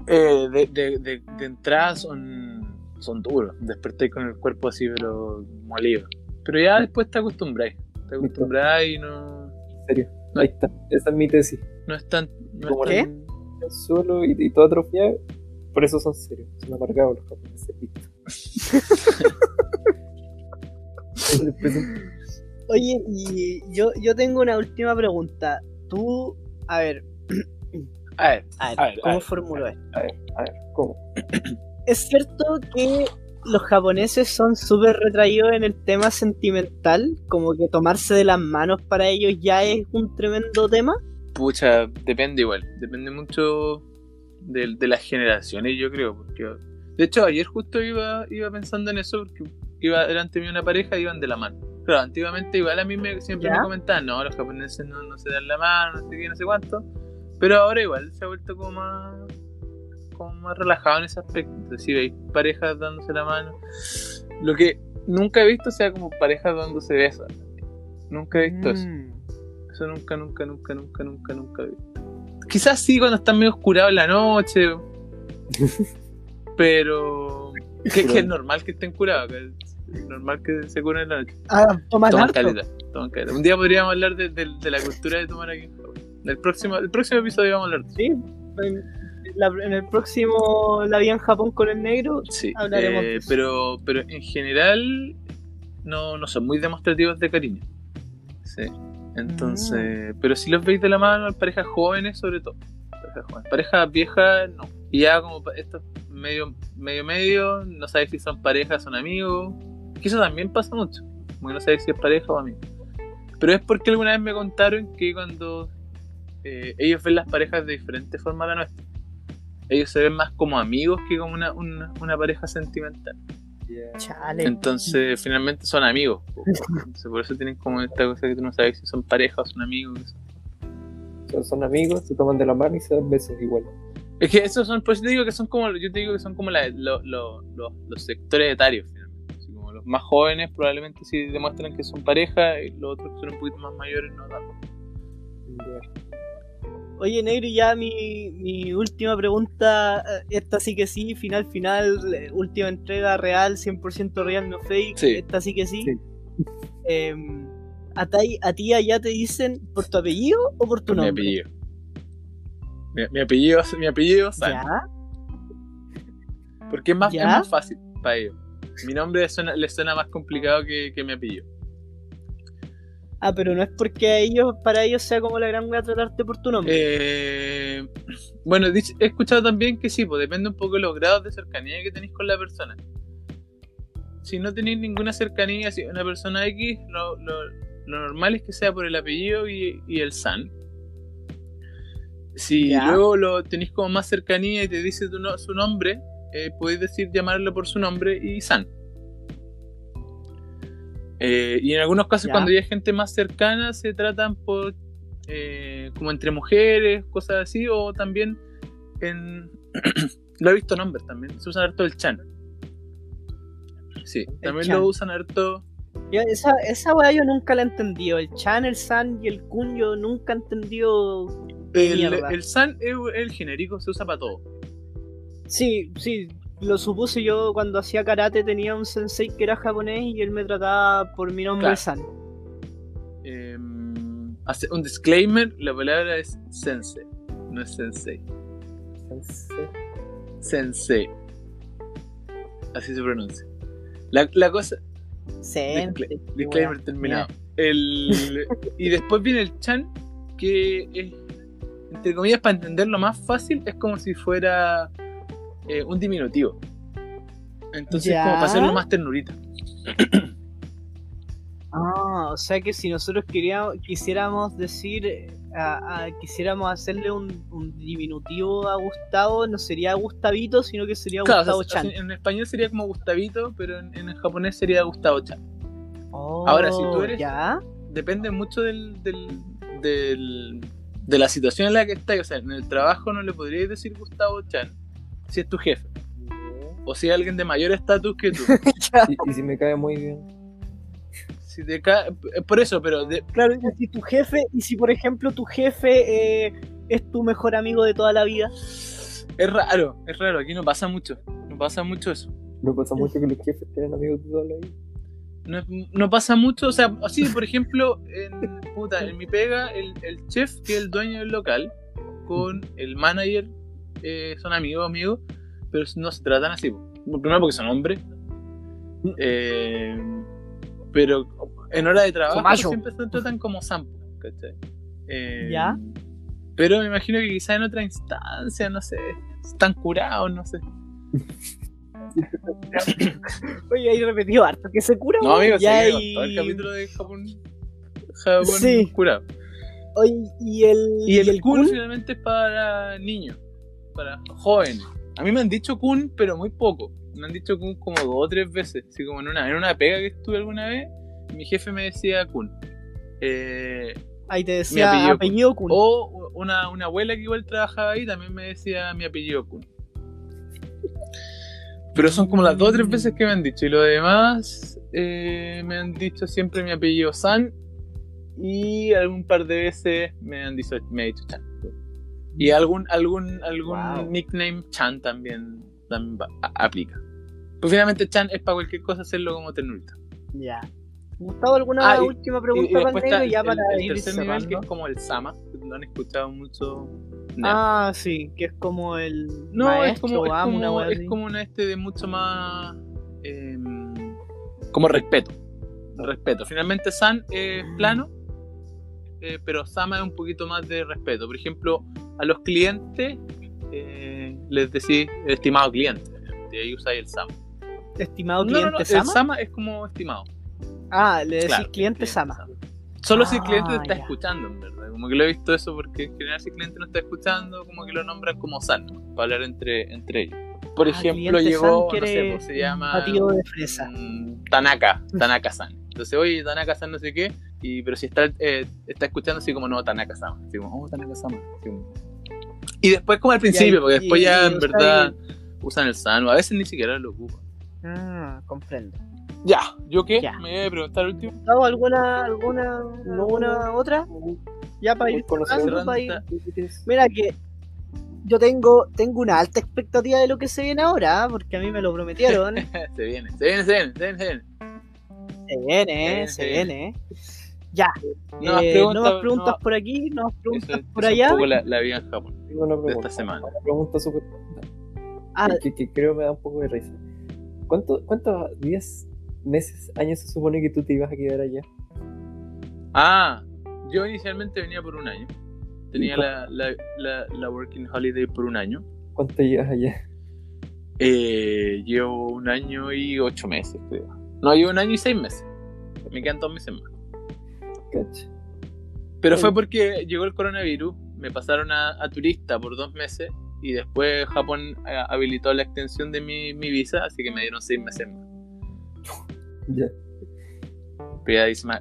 S1: Eh, de, de, de, de entrada son, son duros. Desperté con el cuerpo así, pero molido. Pero ya después te acostumbráis. Te acostumbráis y no,
S3: En serio. Ahí está. Esa es mi tesis.
S1: no es tan. No
S3: ¿Cómo
S1: es
S2: qué?
S1: tan-
S3: El suelo y, y todo atrofiado. Por eso son serios. Son amargados los japoneses.
S2: Oye, y yo, yo tengo una última pregunta. Tú, a ver,
S1: A ver,
S2: a ver,
S1: A ver, a
S2: ¿cómo
S1: ver,
S2: formulo esto?
S3: a ver, a ver, ¿cómo?
S2: ¿Es cierto que los japoneses son súper retraídos en el tema sentimental? Como que tomarse de las manos para ellos ya es un tremendo tema.
S1: Pucha, depende igual. Depende mucho de, de las generaciones, yo creo. Porque, de hecho, ayer justo iba, iba pensando en eso porque iba delante mío una pareja y iban de la mano. Claro, antiguamente igual a mí me, siempre
S2: ¿Ya?
S1: me comentaban, no, los japoneses no, no se dan la mano, no sé qué, no sé cuánto. Pero ahora igual se ha vuelto como más, como más relajado en ese aspecto. Entonces, si veis parejas dándose la mano. Lo que nunca he visto sea como parejas dándose besos. Nunca he visto eso.
S2: Mm.
S1: Eso nunca, nunca, nunca, nunca, nunca, nunca he visto. Quizás sí cuando están medio oscurados en la noche. pero. Que, que es normal que estén curados. que es normal que se curen en la noche.
S2: Ah, toman
S1: Toman caleta, toman caleta. Un día podríamos hablar de, de- de la cultura de tomar aquí en Japón. El próximo, el próximo episodio vamos a hablar de eso.
S2: Sí, en, la- en el próximo La vida en Japón con el negro.
S1: Sí,
S2: Hablaremos
S1: eh,
S2: eso.
S1: pero, pero en general no, no son muy demostrativos de cariño. Sí. Entonces, pero si los veis de la mano, parejas jóvenes sobre todo. Parejas jóvenes. Parejas viejas, no. Y ya como estos medio, medio, medio, no sabes si son parejas, son amigos. Que eso también pasa mucho. Porque no sabes si es pareja o amigo. Pero es porque alguna vez me contaron que cuando eh, ellos ven las parejas de diferente forma a la nuestra. Ellos se ven más como amigos que como una, una, una pareja sentimental.
S2: Chale.
S1: Entonces, finalmente son amigos. Entonces, por eso tienen como esta cosa que tú no sabes si son pareja o son amigos.
S3: Son amigos, se toman de la mano y se dan besos igual.
S1: Es que esos son, pues te digo que son como, yo te digo que son como la- lo- lo- lo- los sectores etarios, finalmente. Así como los más jóvenes probablemente sí demuestran que son pareja y los otros que son un poquito más mayores no tanto.
S2: Oye, negro, y ya mi, mi última pregunta, eh, esta sí que sí, final, final, eh, última entrega real, 100% real, no fake,
S1: Sí.
S2: esta sí que sí.
S3: Sí.
S2: Em, ¿a, ti, ¿A ti allá te dicen por tu apellido o por tu
S1: mi
S2: nombre?
S1: apellido. Mi, mi apellido, mi apellido
S2: ¿Ya?
S1: porque es más, es
S2: ¿Ya?
S1: más fácil para ellos. Mi nombre suena, les suena más complicado que, que mi apellido.
S2: Ah, pero no es porque ellos, para ellos sea como la gran wea tratarte por tu nombre.
S1: Eh, bueno, he escuchado también que sí, pues depende un poco de los grados de cercanía que tenéis con la persona. Si no tenéis ninguna cercanía, si una persona X, lo, lo- lo normal es que sea por el apellido y, y el san. Si
S2: Ya.
S1: luego lo tenéis como más cercanía y te dice tu no- su nombre, eh, podéis decir llamarlo por su nombre y san. Eh, y en algunos casos,
S2: Ya.
S1: cuando ya hay gente más cercana, se tratan por eh, como entre mujeres, cosas así, o también en. lo he visto nombres también, se usan harto el chan. Sí, también
S2: chan.
S1: lo usan harto
S2: Yo- esa, esa weá yo nunca la he entendido. El Chan, el San y el Kun yo nunca he entendido.
S1: El, el San es el genérico, se usa para todo.
S2: Sí, sí, lo supuse yo cuando hacía karate tenía un sensei que era japonés y él me trataba por mi nombre
S1: Claro.
S2: San.
S1: Em, hace un disclaimer, la palabra es sensei, no es sensei.
S3: Sensei.
S1: Sensei. Así se pronuncia. La, la cosa,
S2: Sen,
S1: Discla- disclaimer terminado. El, y después viene el Chan, que es, entre comillas, para entenderlo más fácil, es como si fuera eh, un diminutivo. Entonces,
S2: Ya.
S1: como para hacerlo más ternurita.
S2: Ah, o sea que si nosotros queríamos, quisiéramos decir, eh, a- a- quisiéramos hacerle un, un diminutivo a Gustavo, no sería Gustavito, sino que sería
S1: Claro,
S2: Gustavo
S1: o sea,
S2: Chan.
S1: en español sería como Gustavito, pero en, en japonés sería Gustavo Chan.
S2: Oh,
S1: ahora, si tú eres-
S2: ¿Ya?
S1: Depende mucho del, del, del- de la situación en la que estás. O sea, en el trabajo no le podrías decir Gustavo Chan si es tu jefe. O si es alguien de mayor estatus que tú.
S3: Y, y si me cae muy bien.
S1: Si te ca- eh, Por eso, pero de-
S2: Claro, y si tu jefe, y si por ejemplo tu jefe eh, es tu mejor amigo de toda la vida.
S1: es raro, es raro. Aquí no pasa mucho. No pasa mucho eso.
S3: Me pasa mucho que los jefes tienen amigos de toda la vida.
S1: No, no pasa mucho, o sea, así, por ejemplo, en, puta, en mi pega, el, el chef, que es el dueño del local, con el manager, eh, son amigos, amigos, pero no se tratan así. Primero porque son hombres, eh, pero en hora de trabajo siempre se tratan como sampo, ¿cachai? Eh,
S2: ¿Ya?
S1: Pero me imagino que quizá en otra instancia, no sé, están curados, no sé.
S2: Oye, ahí repetido harto, que se cura.
S1: No, amigo, sí,
S2: ya
S1: me
S2: y-
S1: el capítulo de Japón, Japón
S2: Sí.
S1: curado.
S2: Oye, y el,
S1: Y el, kun,
S2: kun?
S1: finalmente es para niños, para jóvenes. A mí me han dicho kun, pero muy poco. Me han dicho kun como dos o tres veces. Así como en una, en una pega que estuve alguna vez, mi jefe me decía kun. Eh,
S2: Ahí te
S1: Mi
S2: decía
S1: apellido
S2: apellido, Kun.
S1: o una, una abuela que igual trabajaba ahí también me decía mi apellido kun. Pero son como las dos o tres veces que me han dicho. Y lo demás eh, me han dicho siempre mi apellido San. Y algún par de veces me han dicho, me ha dicho Chan. Y algún, algún, algún
S2: Wow.
S1: nickname Chan también, también va- a- aplica. Pues finalmente Chan es para cualquier cosa hacerlo como ternurita.
S2: Ya. Gustavo, ¿alguna
S1: Ah, y-
S2: última
S1: Y, y
S2: pregunta para
S1: después
S2: el? Ya para
S1: tercer nivel que es como el Sama, que lo han escuchado mucho. No.
S2: Ah, sí, que es como el
S1: No,
S2: maestro
S1: es como, es
S2: una
S1: como una este de mucho más. eh, como respeto. Respeto. Finalmente, San es plano, eh, pero Sama es un poquito más de respeto. Por ejemplo, a los clientes eh, les decís estimado cliente. Y ahí usáis el Sama.
S2: Estimado cliente
S1: no, no, el
S2: Sama.
S1: Sama es como estimado.
S2: Ah, le decís
S1: Claro,
S2: cliente Sama.
S1: Solo si el
S2: Ah,
S1: cliente te está
S2: ya.
S1: escuchando, en verdad. Como que lo he visto eso porque en general si el cliente no está escuchando, como que lo nombran como San, para hablar entre, entre ellos. Por
S2: Ah,
S1: ejemplo, llegó, no sé, pues, se llama
S2: batido de fresa.
S1: mm, Tanaka, Tanaka-san. Entonces, oye, Tanaka-san no sé qué, y, pero si está, eh, está escuchando así como, no, Tanaka-sama. Así como, oh, como- Y después como al principio, porque después
S2: y-
S1: ya
S2: y
S1: en verdad usan el San, o a veces ni siquiera lo ocupan.
S2: Ah, comprendo.
S1: Ya, ¿yo qué?
S2: Ya.
S1: ¿Me voy a preguntar último?
S2: ¿alguna, alguna,
S3: No,
S2: alguna otra? Ya para ir cerrando, para ir- Mira que yo tengo, tengo una alta expectativa de lo que se viene ahora, ¿ah? porque a mí me lo prometieron.
S1: se viene, se viene, se viene, se viene, se viene.
S2: Se viene, eh, se viene. eh. Ya,
S1: No más
S2: eh,
S1: preguntas,
S2: nuevas preguntas
S1: no-
S2: por aquí, nuevas preguntas
S1: eso
S2: por allá.
S1: un poco la, la vida en Japón.
S3: Tengo una
S1: de
S3: pregunta.
S1: esta semana.
S3: Una pregunta súper
S2: Ah,
S3: que, que creo me da un poco de risa. ¿Cuánto, ¿Cuántos días, meses, años se supone que tú te ibas a quedar allá?
S1: Ah, yo inicialmente venía por un año. Tenía
S3: ¿Y
S1: la, la, la, la Working Holiday por un año.
S3: ¿Cuánto llevas allá?
S1: Eh, llevo un año y ocho meses, creo. No, llevo un año y seis meses. Me quedan dos meses más.
S3: Cacha.
S1: Pero fue porque llegó el coronavirus, me pasaron a, a turista por dos meses y después Japón eh, habilitó la extensión de mi, mi visa, así que me dieron seis meses más.
S3: Ya.
S1: Pero ya ahí se me,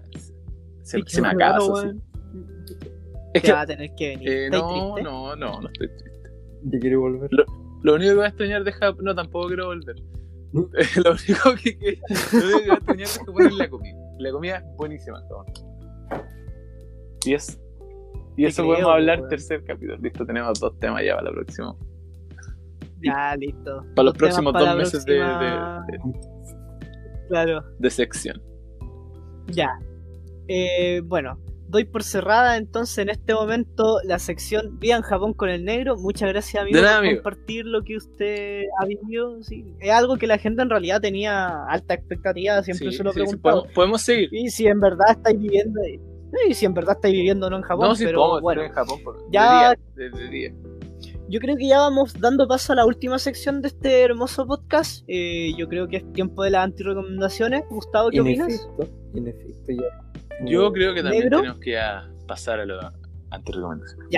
S1: se, me acaba. eso, sí. Es que,
S2: va a tener que venir.
S1: eh,
S2: ¿Estáis
S1: no,
S2: triste?
S1: no, no, no estoy triste.
S3: Ya quiero volver.
S1: Lo único que voy a extrañar de Japón, no, tampoco quiero volver. lo único que, que- lo único que a extrañar es la comida. La comida es buenísima en Japón. Y es. Y
S2: Te
S1: eso
S2: creo,
S1: podemos hablar
S2: weón.
S1: tercer capítulo. Listo, tenemos dos temas ya para la próxima.
S2: Ya, listo.
S1: Para los próximos
S2: para
S1: dos meses de, de- de-
S2: Claro,
S1: de sección.
S2: ya. Eh, bueno, doy por cerrada entonces en este momento la sección Vía en Japón con el negro. Muchas gracias, amigo,
S1: nada,
S2: por
S1: amigo.
S2: compartir lo que usted ha vivido. sí. Es algo que la gente en realidad tenía alta expectativa, siempre
S1: Sí,
S2: se lo
S1: sí, sí,
S2: preguntado.
S1: podemos, podemos seguir.
S2: Y si en verdad estáis viviendo, y si en verdad estáis viviendo no en Japón,
S1: no, sí,
S2: pero
S1: podemos
S2: bueno.
S1: estar en Japón por,
S2: Ya-
S1: de día. de día.
S2: Yo creo que ya vamos dando paso a la última sección de este hermoso podcast. Eh, yo creo que es tiempo de las antirecomendaciones. Gustavo, ¿qué
S3: En
S2: opinas?
S3: efecto, en efecto, ya.
S1: Yo creo que también
S2: ¿Negro?
S1: tenemos que ya pasar a los antirecomendaciones.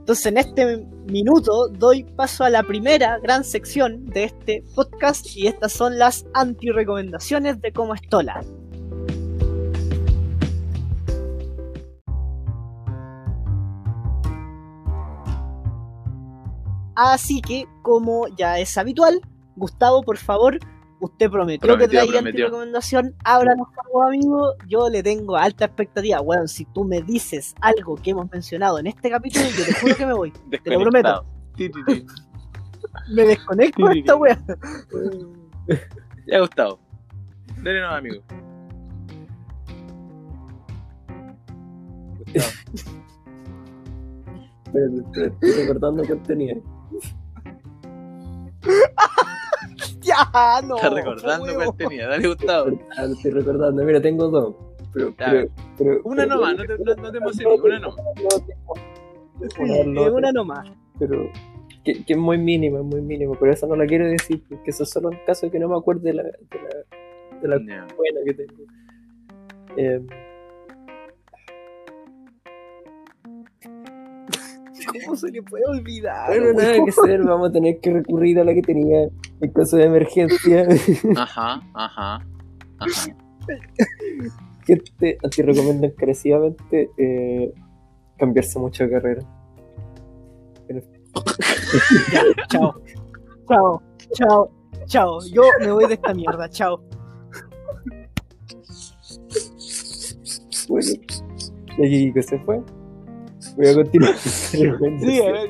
S2: Entonces, en este minuto doy paso a la primera gran sección de este podcast y estas son las antirecomendaciones de Como Estola. Así que, como ya es habitual, Gustavo, por favor, usted prometió,
S1: Prometió,
S2: que traía
S1: prometió.
S2: antirecomendación. Ábranos, favor, amigo. Yo le tengo alta expectativa. Bueno, si tú me dices algo que hemos mencionado en este capítulo, yo te juro que me voy. Te lo prometo. Me desconecto de esta wea.
S1: Ya, Gustavo. Dale no, amigo.
S3: Estoy recordando que tenía.
S2: Ya, no.
S1: Está recordando cuál tenía. Dale, Gustavo.
S3: Ah, lo estoy recordando. Mira, tengo dos. Pero, pero, pero-
S1: Una
S3: pero-
S1: nomás, no te, no, no te emociones, una nomás.
S2: Sí,
S3: Una nota.
S2: es una nomás.
S3: pero que, que es muy mínima, es muy mínima, pero eso no la quiero decir, porque eso es solo en caso de que no me acuerde de la, de la, de la
S1: Ya.
S3: buena que tengo. Eh,
S2: ¿Cómo se le puede olvidar?
S3: bueno, nada que hacer, vamos a tener que recurrir a la que tenía en caso de emergencia.
S1: Ajá, ajá. Ajá.
S3: Gente, te recomiendo encarecidamente eh, cambiarse mucho de carrera.
S2: Ya, chao. Chao, chao, chao. Yo me voy de esta mierda, chao.
S3: Bueno, y aquí que se fue. Voy a continuar.
S1: Sí,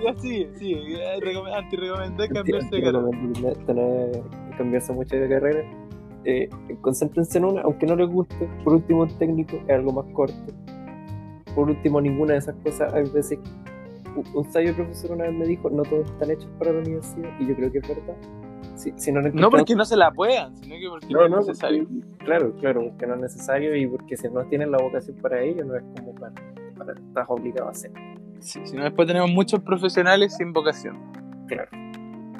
S1: ya sigue, sigue. Antirecomendar cambiarse de carrera.
S3: Tener, cambiarse mucho de carrera. Eh, concéntrense en una, aunque no les guste. Por último, un técnico es algo más corto. Por último, ninguna de esas cosas. Hay veces. un- sabio profesor una vez me dijo: No todos están hechos para la universidad. Y yo creo que es verdad. Si, si no,
S1: No porque no se la puedan, sino que porque no,
S3: no,
S1: es
S3: no,
S1: necesario.
S3: porque- claro, claro, porque no es necesario y porque si no tienen la vocación para ello, no es como para estás obligado a hacer.
S1: Sí, si no, después tenemos muchos profesionales sin vocación.
S3: Claro.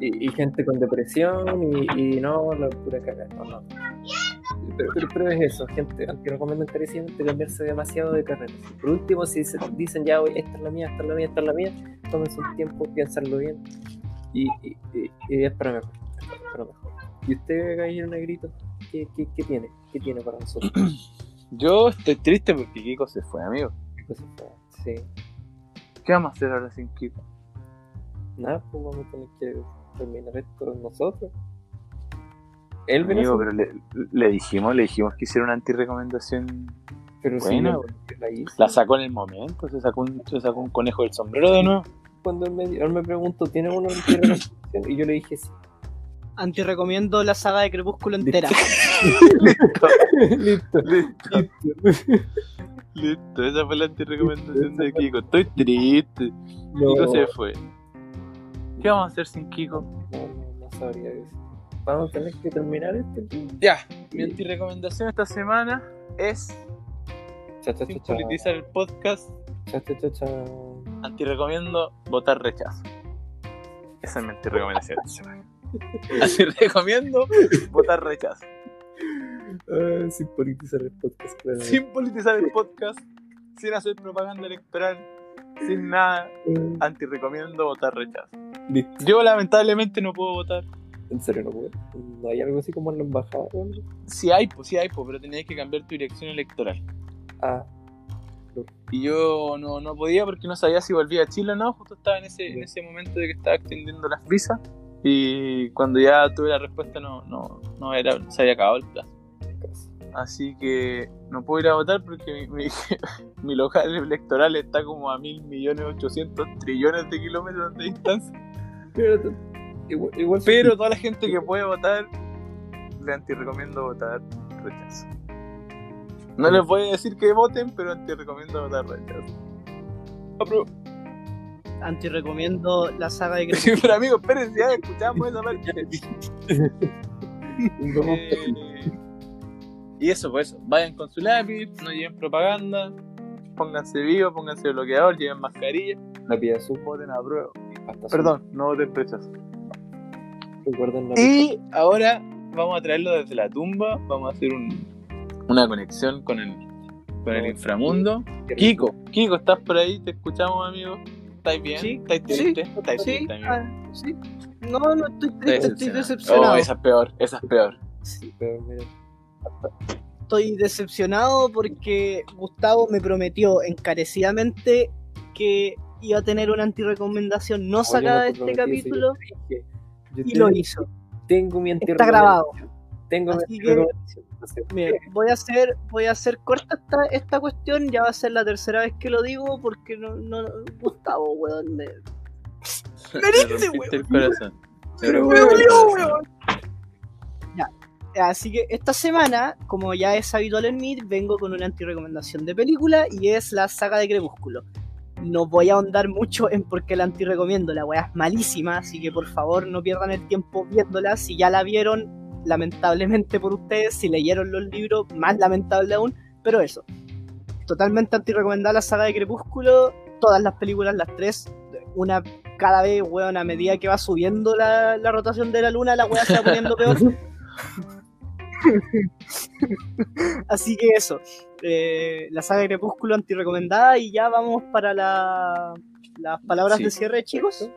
S3: Y, y gente con depresión y, y no, la pura cagada. No, no. Pero, pero, pero es eso, gente, aunque recomiendo encarecidamente cambiarse demasiado de carrera. Por último, si se- dicen ya, "Oye, esta es la mía, esta es la mía, esta es la mía, tómense un tiempo, piénsenlo bien y, y, y- y es para mejor. es para mejor. ¿Y usted, Gallero Negrito, qué, qué, qué tiene? ¿Qué tiene para nosotros?
S1: Yo estoy triste porque Kiko se fue, amigo.
S3: Sí.
S1: ¿Qué vamos a hacer ahora sin Kiko?
S3: Nada, pues vamos a tener que terminar esto nosotros. Él
S1: Amigo, pero le, le dijimos, le dijimos que hiciera una antirecomendación.
S3: pero sí,
S1: buena,
S3: él-
S1: güey.
S3: la hizo.
S1: La sacó en el momento, se sacó un, se sacó un conejo del sombrero de nuevo.
S3: Cuando él me, él me preguntó, ¿tiene una recomendación? Y yo le dije sí.
S2: Antirecomiendo la saga de Crepúsculo entera.
S3: Listo.
S1: Listo, listo, esa fue la antirecomendación de Kiko. Estoy triste.
S3: No,
S1: Kiko se fue. ¿Qué vamos a hacer sin Kiko?
S3: no, no, sabría decir. Vamos a tener que terminar esto.
S1: Ya, mi antirecomendación esta semana es,
S3: Cha, cha, cha, cha.
S1: politizar el podcast,
S3: Cha, cha, cha, cha.
S1: antirecomiendo votar rechazo. Esa es mi antirecomendación esta semana. Antirecomiendo votar rechazo.
S3: Ah, sin politizar el podcast, claro.
S1: Sin politizar el podcast, sin hacer propaganda electoral, sin nada,
S3: Eh,
S1: antirecomiendo votar rechazo.
S3: Listo.
S1: Yo lamentablemente no puedo votar.
S3: En serio, no puedo. No hay algo así como en la embajada.
S1: Si hay, pues sí hay, pues, pero tenías que cambiar tu dirección electoral.
S3: Ah,
S1: Y yo no, no podía porque no sabía si volvía a Chile o no. Justo estaba en ese, en ese momento de que estaba extendiendo las visas. Y cuando ya tuve la respuesta, no, no, no era, se había acabado el plazo. Así que no puedo ir a votar porque mi, mi, mi local electoral está como a mil millones ochocientos trillones de kilómetros de distancia.
S3: Pero, igual, igual
S1: Pero toda la gente que puede votar, le anti-recomiendo votar rechazo. No les voy a decir que voten, pero anti-recomiendo votar rechazo. Apruebo.
S2: Anti recomiendo la saga de
S1: Sí, pero amigos, espérense, ya escuchamos esa parte. Eh, y eso, pues eso. Vayan con su lápiz, no lleven propaganda, pónganse vivo, pónganse bloqueador, lleven mascarilla,
S3: la pía azul
S1: voten a prueba.
S3: hasta.
S1: Perdón, no voten
S3: la
S1: Y ahora vamos a traerlo desde la tumba, vamos a hacer un- una conexión con el, con el inframundo. Kiko, Kiko, ¿estás por ahí? Te escuchamos, amigo. ¿Estáis bien?
S2: Sí,
S1: ¿Estáis
S2: sí,
S1: triste? ¿Estáis
S2: Sí,
S1: triste,
S2: ah, sí. No, no estoy triste, estoy
S1: Decepcionado. Oh, esa es peor, esa es peor.
S3: Sí, pero mira,
S2: Estoy decepcionado porque Gustavo me prometió encarecidamente que iba a tener una antirecomendación no sacada
S3: no
S2: de
S3: te
S2: este
S3: sí,
S2: capítulo y lo hizo.
S3: Tengo mi
S2: Está grabado.
S3: Tengo mi
S2: que-
S3: antirrecomendación. Entonces,
S2: Mira, voy a hacer, voy a hacer corta esta, esta cuestión, ya va a ser la tercera vez que lo digo porque no, no, Gustavo, weón, me,
S1: Me
S2: dice,
S1: rompiste el corazón.
S3: Pero,
S1: Me el
S3: weón.
S2: Así que esta semana, como ya es habitual en mí, vengo con una antirecomendación de película y es la saga de Crepúsculo. No voy a ahondar mucho en por qué la antirecomiendo, la weá es malísima, así que por favor no pierdan el tiempo viéndola. Si ya la vieron, lamentablemente por ustedes, si leyeron los libros, más lamentable aún, pero eso. Totalmente antirecomendada la saga de Crepúsculo, todas las películas, las tres, una cada vez, weón, a medida que va subiendo la, la rotación de la luna, la weá se va poniendo peor. Así que eso. eh, la saga de Crepúsculo antirecomendada y ya vamos para la- las palabras
S1: Sí.
S2: de cierre, chicos.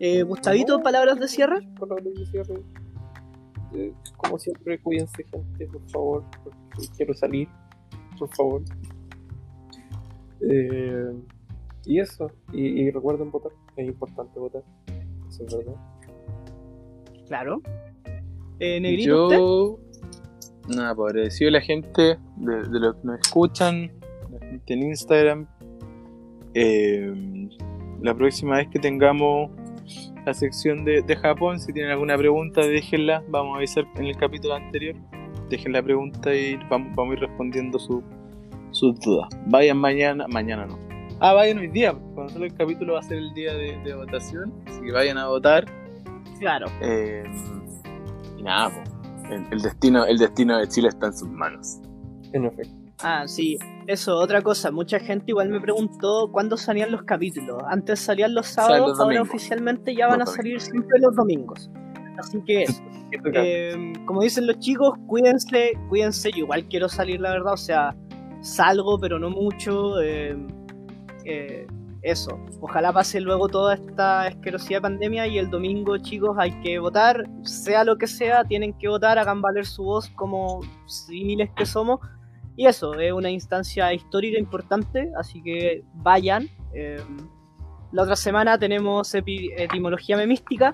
S2: Eh, Gustavito, palabras de cierre.
S3: palabras de cierre. Eh, como siempre, cuídense, gente, por favor. Porque quiero salir, por favor. Eh, y eso. Y, y recuerden votar. Es importante votar. Eso es verdad.
S2: Claro. Eh, Negrito, usted.
S1: Yo, nada, por agradecido a la gente de, de los que nos escuchan, la gente en Instagram. Eh, la próxima vez que tengamos la sección de, de Japón, si tienen alguna pregunta, déjenla. Vamos a avisar en el capítulo anterior. Dejen la pregunta y vamos, vamos a ir respondiendo su- sus dudas. Vayan mañana, mañana no. Ah, vayan hoy día, porque cuando sale el capítulo va a ser el día de, de votación. Así que vayan a votar.
S2: Claro.
S1: Eh, y nada, po, el, el destino, el destino de Chile está en sus manos.
S3: En efecto.
S2: Ah, sí. Eso, otra cosa. Mucha gente igual me preguntó cuándo salían los capítulos. Antes salían los sábados,
S1: los
S2: ahora oficialmente ya van
S1: Los
S2: a salir siempre los domingos. Así que eso. Eh, como dicen los chicos, cuídense, cuídense. Yo igual quiero salir, la verdad. O sea, salgo, pero no mucho. eh, eh, eso. Ojalá pase luego toda esta asquerosidad de pandemia y el domingo, chicos, hay que votar. Sea lo que sea, tienen que votar, hagan valer su voz como civiles que somos. Y eso, es una instancia histórica importante, así que vayan. Eh, la otra semana tenemos etimología memística.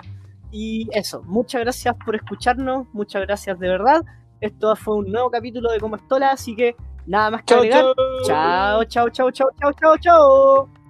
S2: Y eso, muchas gracias por escucharnos, muchas gracias de verdad. Esto fue un nuevo capítulo de Como Estola, así que nada más que agregar. Chao, chao, chao, chao, chao, chao, chao.